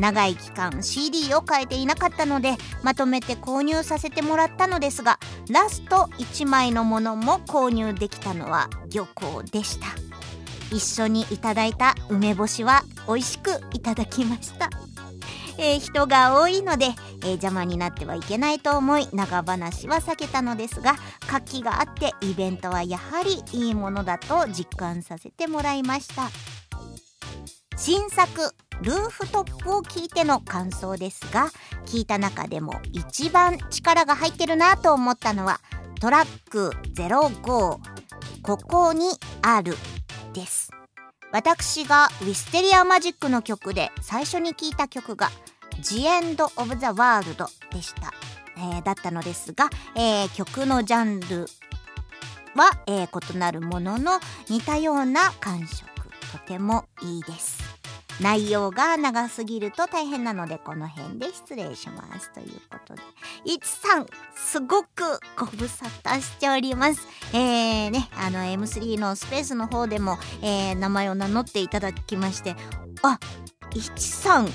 長い期間 CD を変えていなかったのでまとめて購入させてもらったのですがラスト1枚のものも購入できたのは漁港でした。一緒にいただいた梅干しは美味しくいただきました。えー人が多いので、えー邪魔になってはいけないと思い長話は避けたのですが活気があってイベントはやはりいいものだと実感させてもらいました。新作ルーフトップを聞いての感想ですが聞いた中でも一番力が入ってるなと思ったのはトラック05ここにあるです。私がウィステリアマジックの曲で最初に聞いた曲が The End of the World でした、えーだったのですが、えー曲のジャンルは、えー異なるものの似たような感触。とてもいいです。内容が長すぎると大変なのでこの辺で失礼します。ということで。いちさんすごくご無沙汰しております。えー、ねあの M3 のスペースの方でも、えー名前を名乗っていただきましてあいちさん。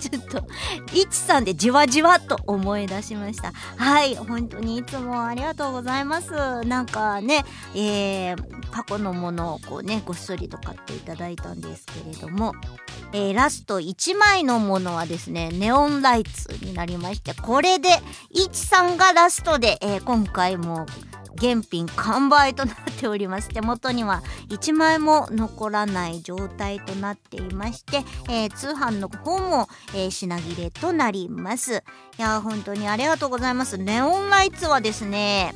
ちょっといちさんでじわじわと思い出しました。はい本当にいつもありがとうございます。なんかねえー過去のものをこうねごっそりと買っていただいたんですけれども、えーラスト1枚のものはですねネオンライツになりましてこれでいちさんがラストで、えー今回も現品完売となっております手元には1枚も残らない状態となっていまして、えー通販の方も、えー品切れとなります。いや本当にありがとうございます。ネオンライツはですね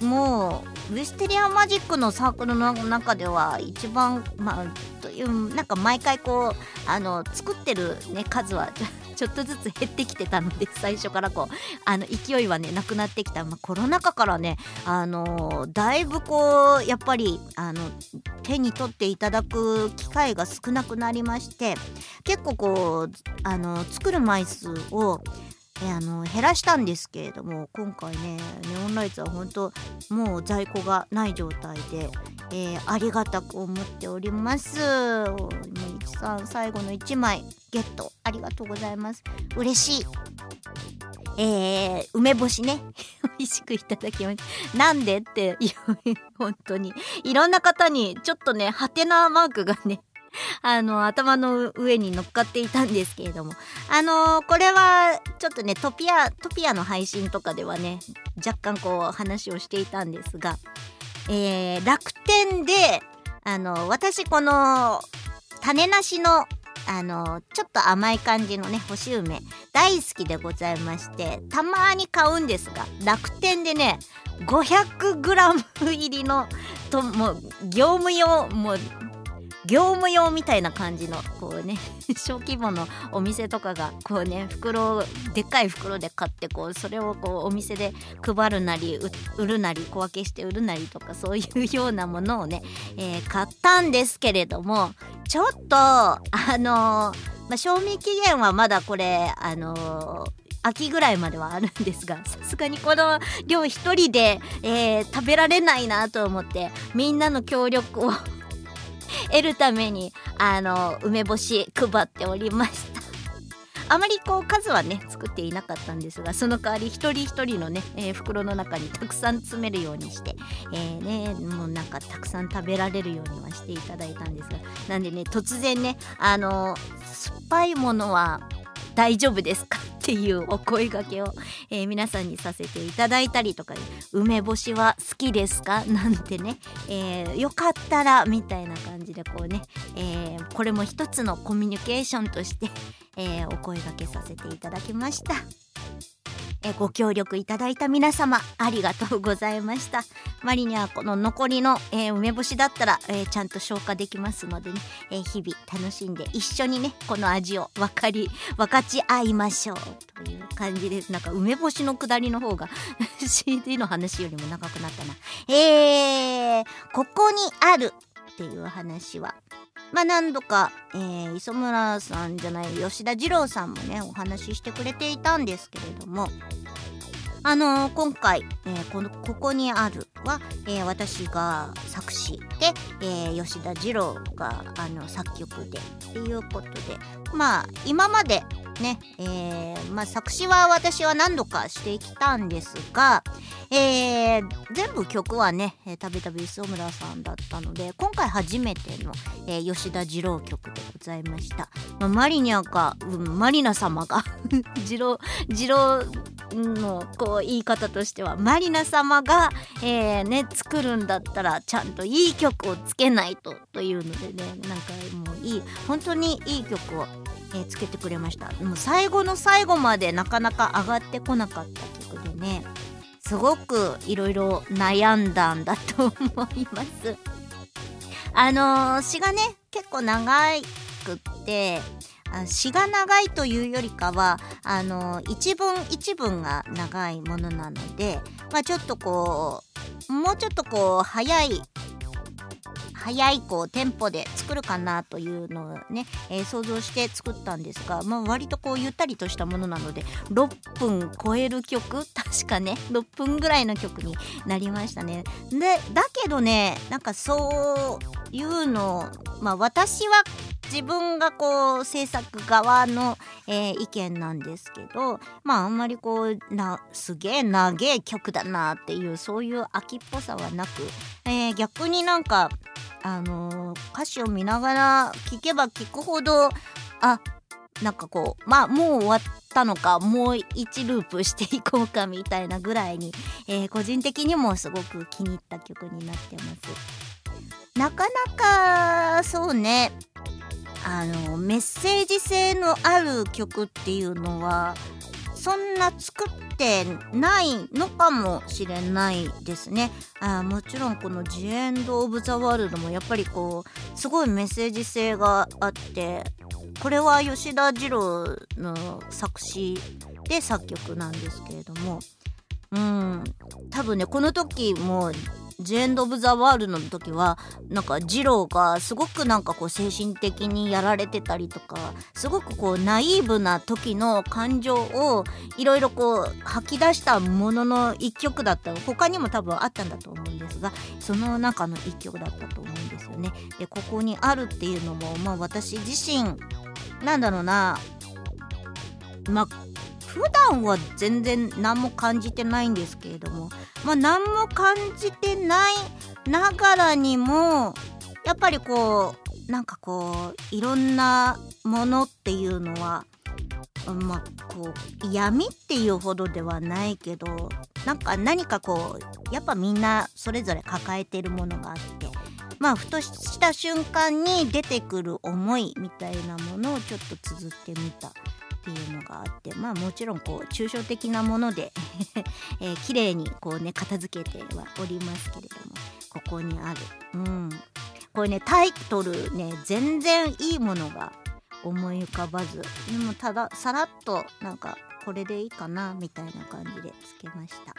もうウィステリアマジックのサークルの中では一番まあというなんか毎回こうあの作ってるね数はちょっとずつ減ってきてたので最初からこうあの勢いはねなくなってきた、まあ、コロナ禍からねあのだいぶこうやっぱりあの手に取っていただく機会が少なくなりまして結構こうあの作る枚数をえあの減らしたんですけれども今回ねネオンライツは本当もう在庫がない状態で、えーありがたく思っております。もう一さん最後の1枚ゲット。ありがとうございます。嬉しい。えー、梅干しね。美味しくいただきました。なんでって本当に。いろんな方にちょっとねハテナマークがね あの頭の上に乗っかっていたんですけれども。あのーこれはちょっとねトピアトピアの配信とかではね若干こう話をしていたんですが、えー楽天であの私この種なしのあのちょっと甘い感じのね干し梅大好きでございましてたまに買うんですが楽天でね 500g 入りのともう業務用もう業務用みたいな感じのこうね 小規模のお店とかがこうね袋をでっかい袋で買ってこうそれをこうお店で配るなり売るなり小分けして売るなりとかそういうようなものをね、えー買ったんですけれどもちょっとあのーまあ、賞味期限はまだこれあのー秋ぐらいまではあるんですが さすがにこの量一人で、えー食べられないなと思ってみんなの協力を得るためにあの梅干し配っておりました。あまりこう数はね作っていなかったんですがその代わり一人一人のね、えー袋の中にたくさん詰めるようにして、えーねもうなんかたくさん食べられるようにはしていただいたんですがなんでね突然ねあの酸っぱいものは大丈夫ですか？っていうお声掛けを、えー皆さんにさせていただいたりとか梅干しは好きですか？なんてね、えーよかったらみたいな感じでこうね、えーこれも一つのコミュニケーションとして、えーお声掛けさせていただきました。えご協力いただいた皆様ありがとうございました。マリにはこの残りの、えー梅干しだったら、えーちゃんと消化できますのでね、えー日々楽しんで一緒にねこの味を分かり分かち合いましょうという感じですなんか梅干しのくだりの方が CD の話よりも長くなったな。えー、ここにあるっていう話はまあ何度か、えー磯村さんじゃない吉田二郎さんもねお話ししてくれていたんですけれども。あのー今回、えーこの「ここにあるは」えー私が作詞で、え吉田二郎があの作曲でっていうことでまあ今までね、えまあ、作詞は私は何度かしてきたんですが、え全部曲はねたびたび磯村さんだったので今回初めての、え吉田二郎曲でございました、まあ、マリニャが、うん、マリナ様が 二郎二郎のこう言い方としてはマリナ様が、えーね、作るんだったらちゃんといい曲をつけないとというのでねなんかもういい本当にいい曲を、えーつけてくれました。もう最後の最後までなかなか上がってこなかった曲でねすごくいろいろ悩んだんだと思います。あのー詩がね結構長くって詩が長いというよりかはあの一文一文が長いものなので、まあ、ちょっとこうもうちょっとこう早い早いこうテンポで作るかなというのをね、えー想像して作ったんですが、まあ、割とこうゆったりとしたものなので6分超える曲 確かね6分ぐらいの曲になりましたね。でだけどねなんかそういうのまあ私は自分がこう制作側の、えー意見なんですけどまああんまりこうなすげえ長え曲だなっていうそういう秋っぽさはなく、えー逆になんかあのー歌詞を見ながら聴けば聴くほどあなんかこうまあもう終わったのかもう1ループしていこうかみたいなぐらいに、えー個人的にもすごく気に入った曲になってます。なかなかそうねあのメッセージ性のある曲っていうのはそんな作ってないのかもしれないですね。あもちろんこの「ジエンド・オブ・ザ・ワールド」もやっぱりこうすごいメッセージ性があってこれは吉田二郎の作詞で作曲なんですけれどもうん多分ねこの時もジエンド・オブ・ザ・ワールドの時はなんか二郎がすごくなんかこう精神的にやられてたりとかすごくこうナイーブな時の感情をいろいろこう吐き出したものの一曲だった他にも多分あったんだと思うんですがその中の一曲だったと思うんですよね。でここにあるっていうのもまあ私自身なんだろうなまあ普段は全然何も感じてないんですけれどもまあ何も感じてないながらにもやっぱりこうなんかこういろんなものっていうのはまあこう闇っていうほどではないけどなんか何かこうやっぱみんなそれぞれ抱えてるものがあってまあふとした瞬間に出てくる思いみたいなものをちょっと綴ってみた。っていうのがあってまあもちろんこう抽象的なもので、えー綺麗にこうね片付けてはおりますけれどもここにある。うん。これねタイトルね全然いいものが思い浮かばず。でもたださらっとなんかこれでいいかなみたいな感じでつけました。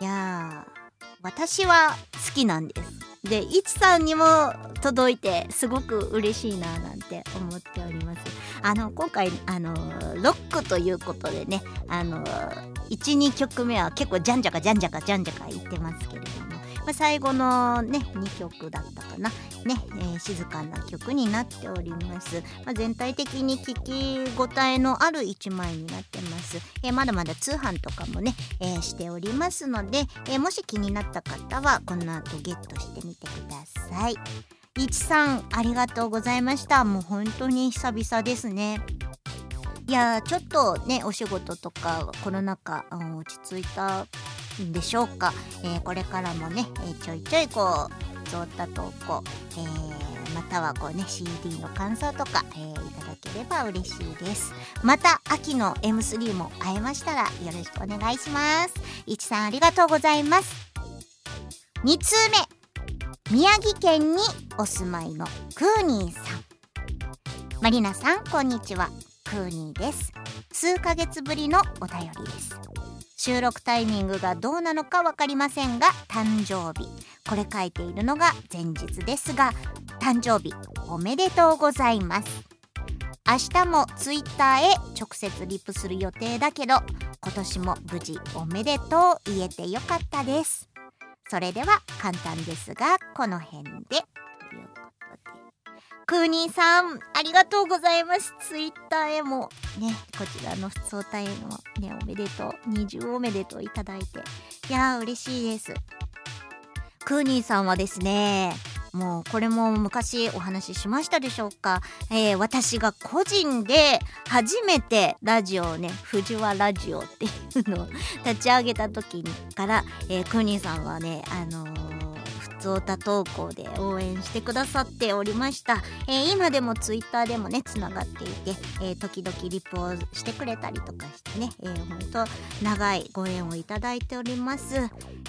いやー。私は好きなんです。でいちさんにも届いてすごく嬉しいななんて思っております。あの今回あのロックということでねあの12曲目は結構じゃんじゃかじゃんじゃかじゃんじゃか言ってますけれども。まあ、最後のね2曲だったかな。ね、えー静かな曲になっております、まあ、全体的に聞き応えのある1枚になってます、えーまだまだ通販とかもね、えーしておりますので、えーもし気になった方はこの後ゲットしてみてください。いちさんありがとうございました。もう本当に久々ですね。いやーちょっとねお仕事とかコロナ禍、うん落ち着いたでしょうか、えーこれからもね、えーちょいちょいこうそうった投稿、えーまたはこうね CD の感想とか、えーいただければ嬉しいです。また秋の M3 も会えましたらよろしくお願いします。いちさんありがとうございます。2通目。宮城県にお住まいのクーニーさん。マリナさんこんにちは。クーニーです。数ヶ月ぶりのお便りです。収録タイミングがどうなのかわかりませんが誕生日。これ書いているのが前日ですが誕生日おめでとうございます。明日もツイッターへ直接リプする予定だけど今年も無事おめでとう言えてよかったです。それでは簡単ですがこの辺で。クーニーさんありがとうございます。ツイッターへも。ねこちらの普通歌へのねおめでとう。二重おめでとういただいて。いやー嬉しいです。クーニーさんはですねもうこれも昔お話ししましたでしょうか、えー私が個人で初めてラジオをね藤原ラジオっていうのを立ち上げた時にから、えークーニーさんはねあのー普通歌投稿で応援してくださっておりました、えー今でもツイッターでもねつながっていて、えー時々リプをしてくれたりとかしてね、えー、ほんと長いご縁をいただいております。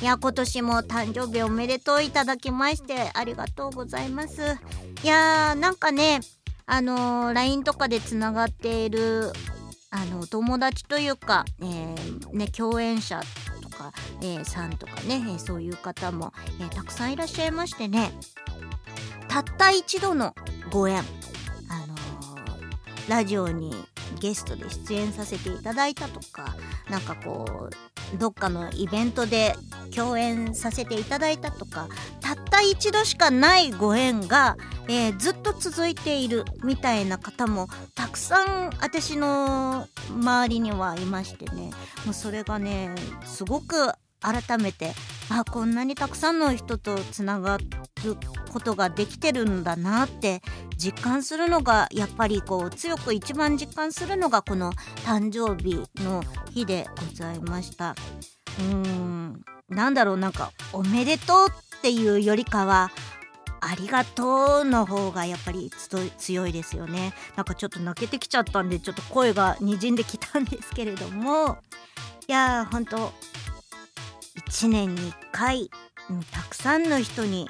いや今年も誕生日おめでとういただきましてありがとうございます。いやーなんかねあのー LINE とかでつながっているあの友達というか、えーね、共演者か、えーさんとかね、えーそういう方も、えーたくさんいらっしゃいましてね。たった一度のご縁、あのーラジオにゲストで出演させていただいたとかなんかこうどっかのイベントで共演させていただいたとかたった一度しかないご縁が、えーずっと続いているみたいな方もたくさん私の周りにはいましてね。もうそれがねすごく改めてあこんなにたくさんの人とつながることができてるんだなって実感するのがやっぱりこう強く一番実感するのがこの誕生日の日でございました。うーんなんだろうなんかおめでとうっていうよりかはありがとうの方がやっぱり強いですよねなんかちょっと泣けてきちゃったんでちょっと声がにじんできたんですけれどもいやーほんと1年に1回うんたくさんの人に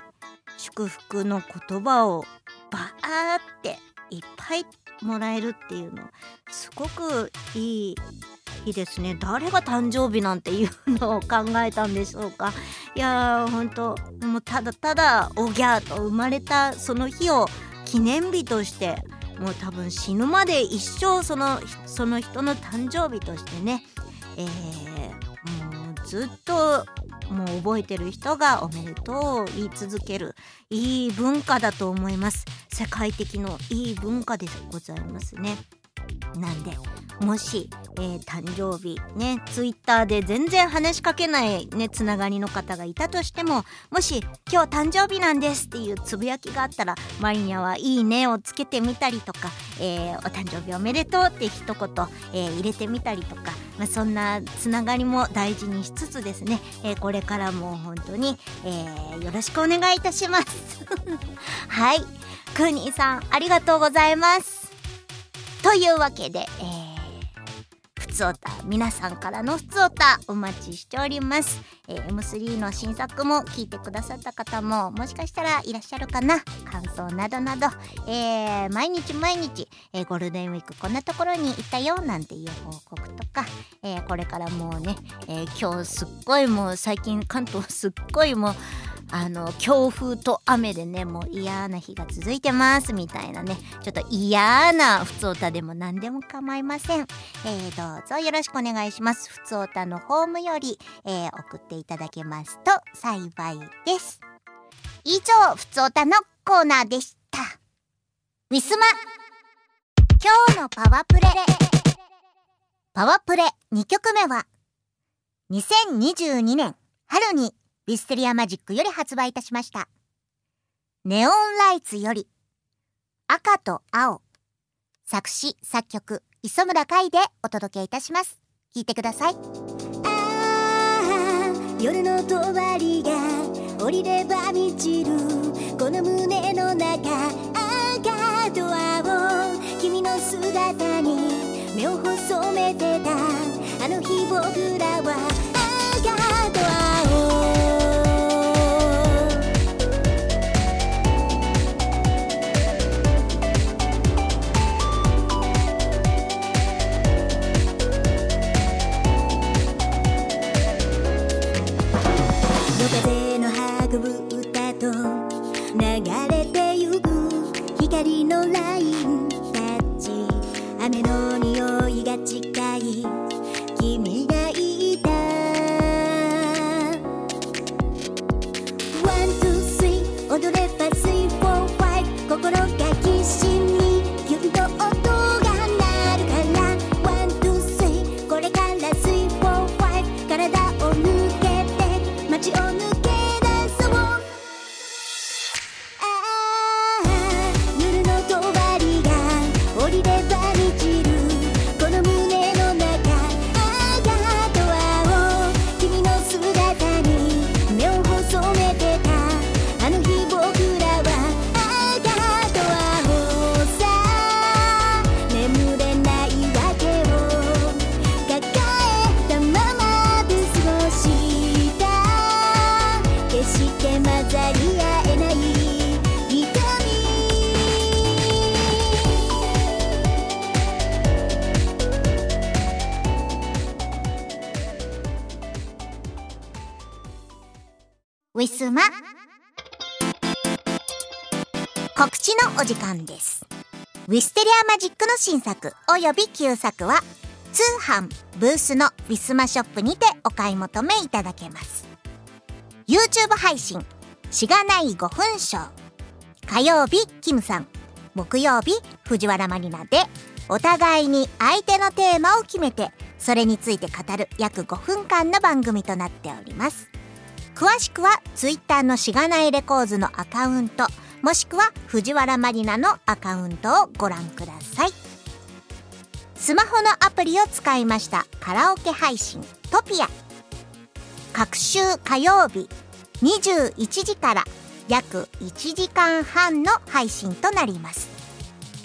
祝福の言葉をバーっていっぱいもらえるっていうのすごくいい日ですね。誰が誕生日なんていうのを考えたんでしょうか。いやーほんともうただただおぎゃーと生まれたその日を記念日としてもう多分死ぬまで一生そのその人の誕生日としてね、えーもうずっともう覚えてる人がおめでとうを言い続けるいい文化だと思います。世界的のいい文化でございますね。なんでもし、えー誕生日ねツイッターで全然話しかけないねつながりの方がいたとしてももし「今日誕生日なんです」っていうつぶやきがあったらマリニャは「いいね」をつけてみたりとか「えーお誕生日おめでとう」って一言、えー入れてみたりとか、まあ、そんなつながりも大事にしつつですね、えこれからも本当に、えよろしくお願いいたします。はいクーニーさんありがとうございます。というわけで、えー、ふつおた皆さんからのふつおたお待ちしております、えー M3 の新作も聞いてくださった方ももしかしたらいらっしゃるかな。感想などなど、えー毎日毎日、えーゴールデンウィークこんなところに行ったよなんていう報告とか、えーこれからもうね、えー今日すっごいもう最近関東すっごいもうあの強風と雨でねもう嫌な日が続いてますみたいなねちょっと嫌なふつおたでも何でも構いません、えー、どうぞよろしくお願いします。ふつおたのホームより、えー送っていただけますと幸いです。以上ふつおたのコーナーでした。ウィスマ今日のパワープレ。パワープレ2曲目は2022年春にウィステリアマジックより発売いたしました。ネオンライツより赤と青作詞作曲磯村海でお届けいたします。聞いてください。ああ夜のとばりが降りれば満ちるこの胸の中赤と青君の姿に目を細めてたあの日僕らは雨のお時間です。ウィステリアマジックの新作および旧作は通販ブースのウィスマショップにてお買い求めいただけます。YouTube 配信しがない5分ショー火曜日キムさん。木曜日藤原マリナで。お互いに相手のテーマを決めてそれについて語る約5分間の番組となっております。詳しくは Twitter のしがないレコーズのアカウントもしくは藤原マリナのアカウントをご覧ください。スマホのアプリを使いました。カラオケ配信トピア。各週火曜日21時から約1時間半の配信となります。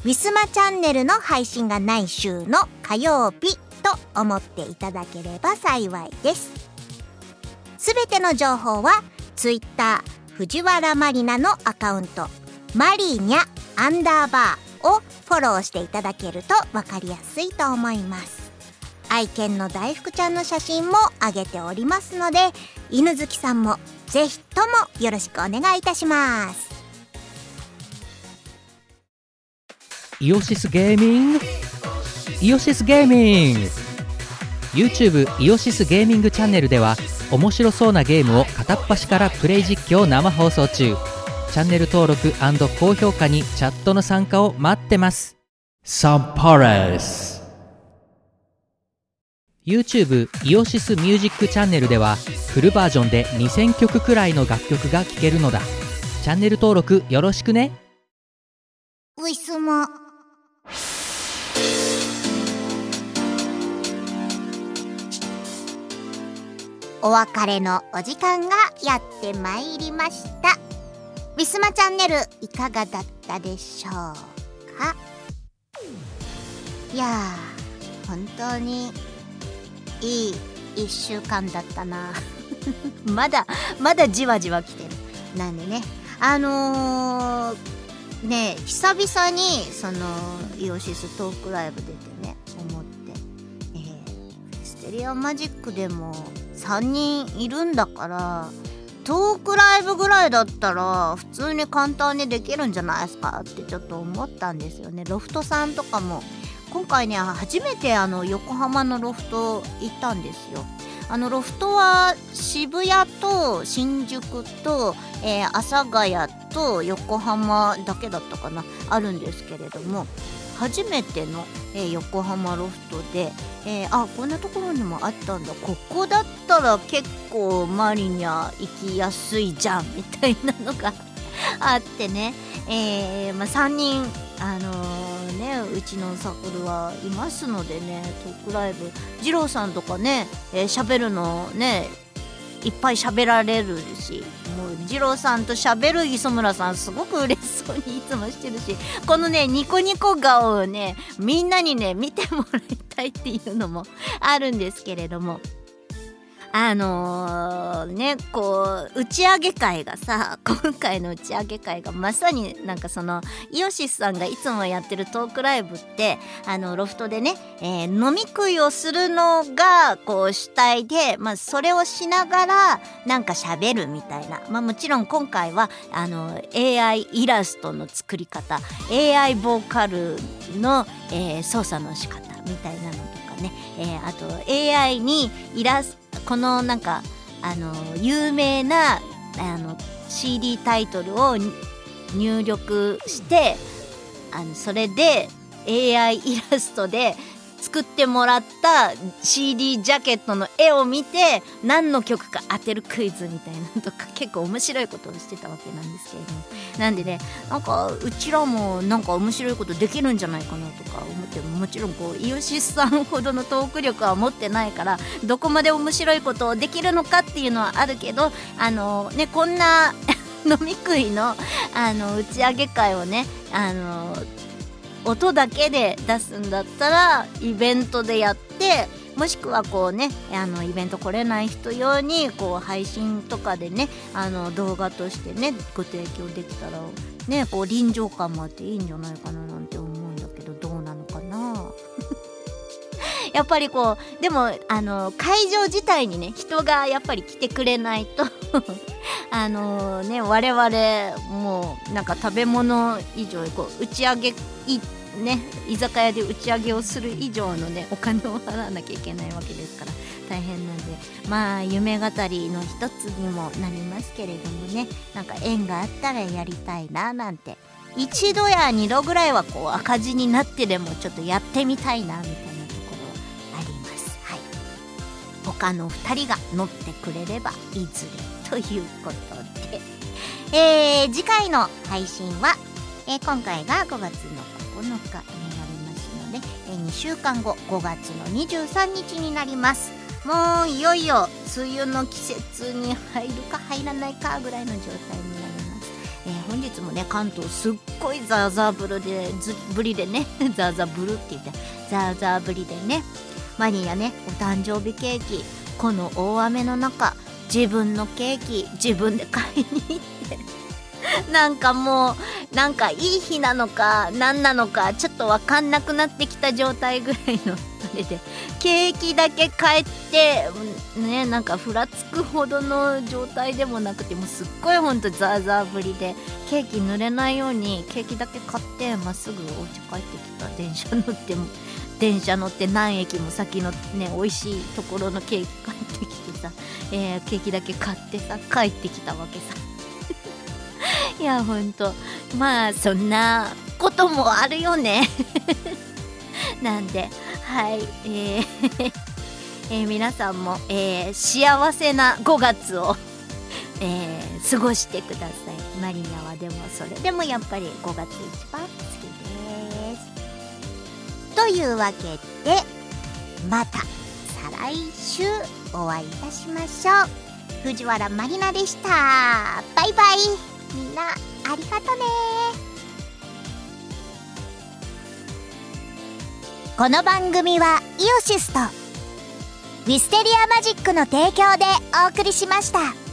ウィスマチャンネルの配信がない週の火曜日と思っていただければ幸いです。すべての情報は Twitter 藤原マリナのアカウント。マリーニャアンダーバーをフォローしていただけるとわかりやすいと思います。愛犬の大福ちゃんの写真も上げておりますので犬好きさんもぜひともよろしくお願いいたします。イオシスゲーミング。イオシスゲーミング。YouTube イオシスゲーミングチャンネルでは面白そうなゲームを片っ端からプレイ実況生放送中。チャンネル登録高評価にチャットの参加を待ってます。サンパレス YouTube イオシスミュージックチャンネルではフルバージョンで2000曲くらいの楽曲が聴けるのだ。チャンネル登録よろしくね。ウィスマお別れのお時間がやってまいりました。ウィスマチャンネルいかがだったでしょうか？いやー本当にいい一週間だったな。まだまだじわじわ来てる。なんでね。あのー、ね久々にそのイオシストークライブ出てね思って。えー、ステリアマジックでも3人いるんだからトークライブぐらいだったら普通に簡単にできるんじゃないですか？ってちょっと思ったんですよね。ロフトさんとかも。今回ね初めてあの横浜のロフト行ったんですよ。あのロフトは渋谷と新宿と、えー阿佐ヶ谷と横浜だけだったかな。あるんですけれども。初めての、えー横浜ロフトで、えーあこんなところにもあったんだ。ここだったら結構マリニャ行きやすいじゃんみたいなのが あってね、えーまあ、3人あのねうちのサークルはいますのでねトークライブ。二郎さんとかねえー、るのねいっぱい喋られるしもう二郎さんと喋る磯村さんすごく嬉しそうにいつもしてるしこのねニコニコ顔をねみんなにね見てもらいたいっていうのもあるんですけれども。あのーねこう打ち上げ会がさ 今回の打ち上げ会がまさになんかそのイオシスさんがいつもやってるトークライブってあのロフトでね、えー飲み食いをするのがこう主体で、まあ、それをしながらなんか喋るみたいな、まあ、もちろん今回はあの AI イラストの作り方 AI ボーカルの、えー操作の仕方みたいなのとね、えーあと AI にイラスこのなんかあの有名なあの CD タイトルを入力してあのそれで AI イラストで作ってもらった CD ジャケットの絵を見て何の曲か当てるクイズみたいなのとか 結構面白いことをしてたわけなんですけれども。なんでねなんかうちらもなんか面白いことできるんじゃないかなとか思ってももちろんこうイオシスさんほどのトーク力は持ってないからどこまで面白いことをできるのかっていうのはあるけどあのねこんな 飲み食いのあの打ち上げ会をねあの音だけで出すんだったらイベントでやってもしくはこうねあのイベント来れない人用にこう配信とかでねあの動画としてねご提供できたらねこう臨場感もあっていいんじゃないかななんて思うんだけどどうなのかな？やっぱりこうでもあの会場自体にね人がやっぱり来てくれないと あのね我々もうなんか食べ物以上こう打ち上げいね居酒屋で打ち上げをする以上のねお金を払わなきゃいけないわけですから大変なんで。まあ夢語りの一つにもなりますけれどもねなんか縁があったらやりたいななんて。一度や二度ぐらいはこう赤字になってでもちょっとやってみたいなみたいなところあります。はい。他の2人が乗ってくれればいずれということで、えー次回の配信は、えー今回が5月の9日になりますので、え2週間後5月の23日になります。もういよいよ梅雨の季節に入るか入らないかぐらいの状態になります、えー本日もね関東すっごいザーザーぶるでずぶりでね ザーザーぶるって言ってザーザーぶりでねマニアねお誕生日ケーキこの大雨の中自分のケーキ自分で買いに行って なんかもうなんかいい日なのか何なのかちょっと分かんなくなってきた状態ぐらいのあれで ケーキだけ買ってねなんかふらつくほどの状態でもなくてもうすっごいほんとザーザーぶりでケーキ濡れないようにケーキだけ買ってまっすぐお家帰ってきた。電車乗っても 電車乗って何駅も先のね美味しいところのケーキ買ってきてさ、えーケーキだけ買ってさ帰ってきたわけさ。いやほんと。まあそんなこともあるよね。なんではいえー えー皆さんも、えー幸せな5月を、えー過ごしてください。マリナはでもそれでもやっぱり5月一番好きです。というわけでまた再来週お会いいたしましょう。藤原マリナでした。バイバイ。みんなありがとねこの番組はイオシスとウィステリアマジックの提供でお送りしました。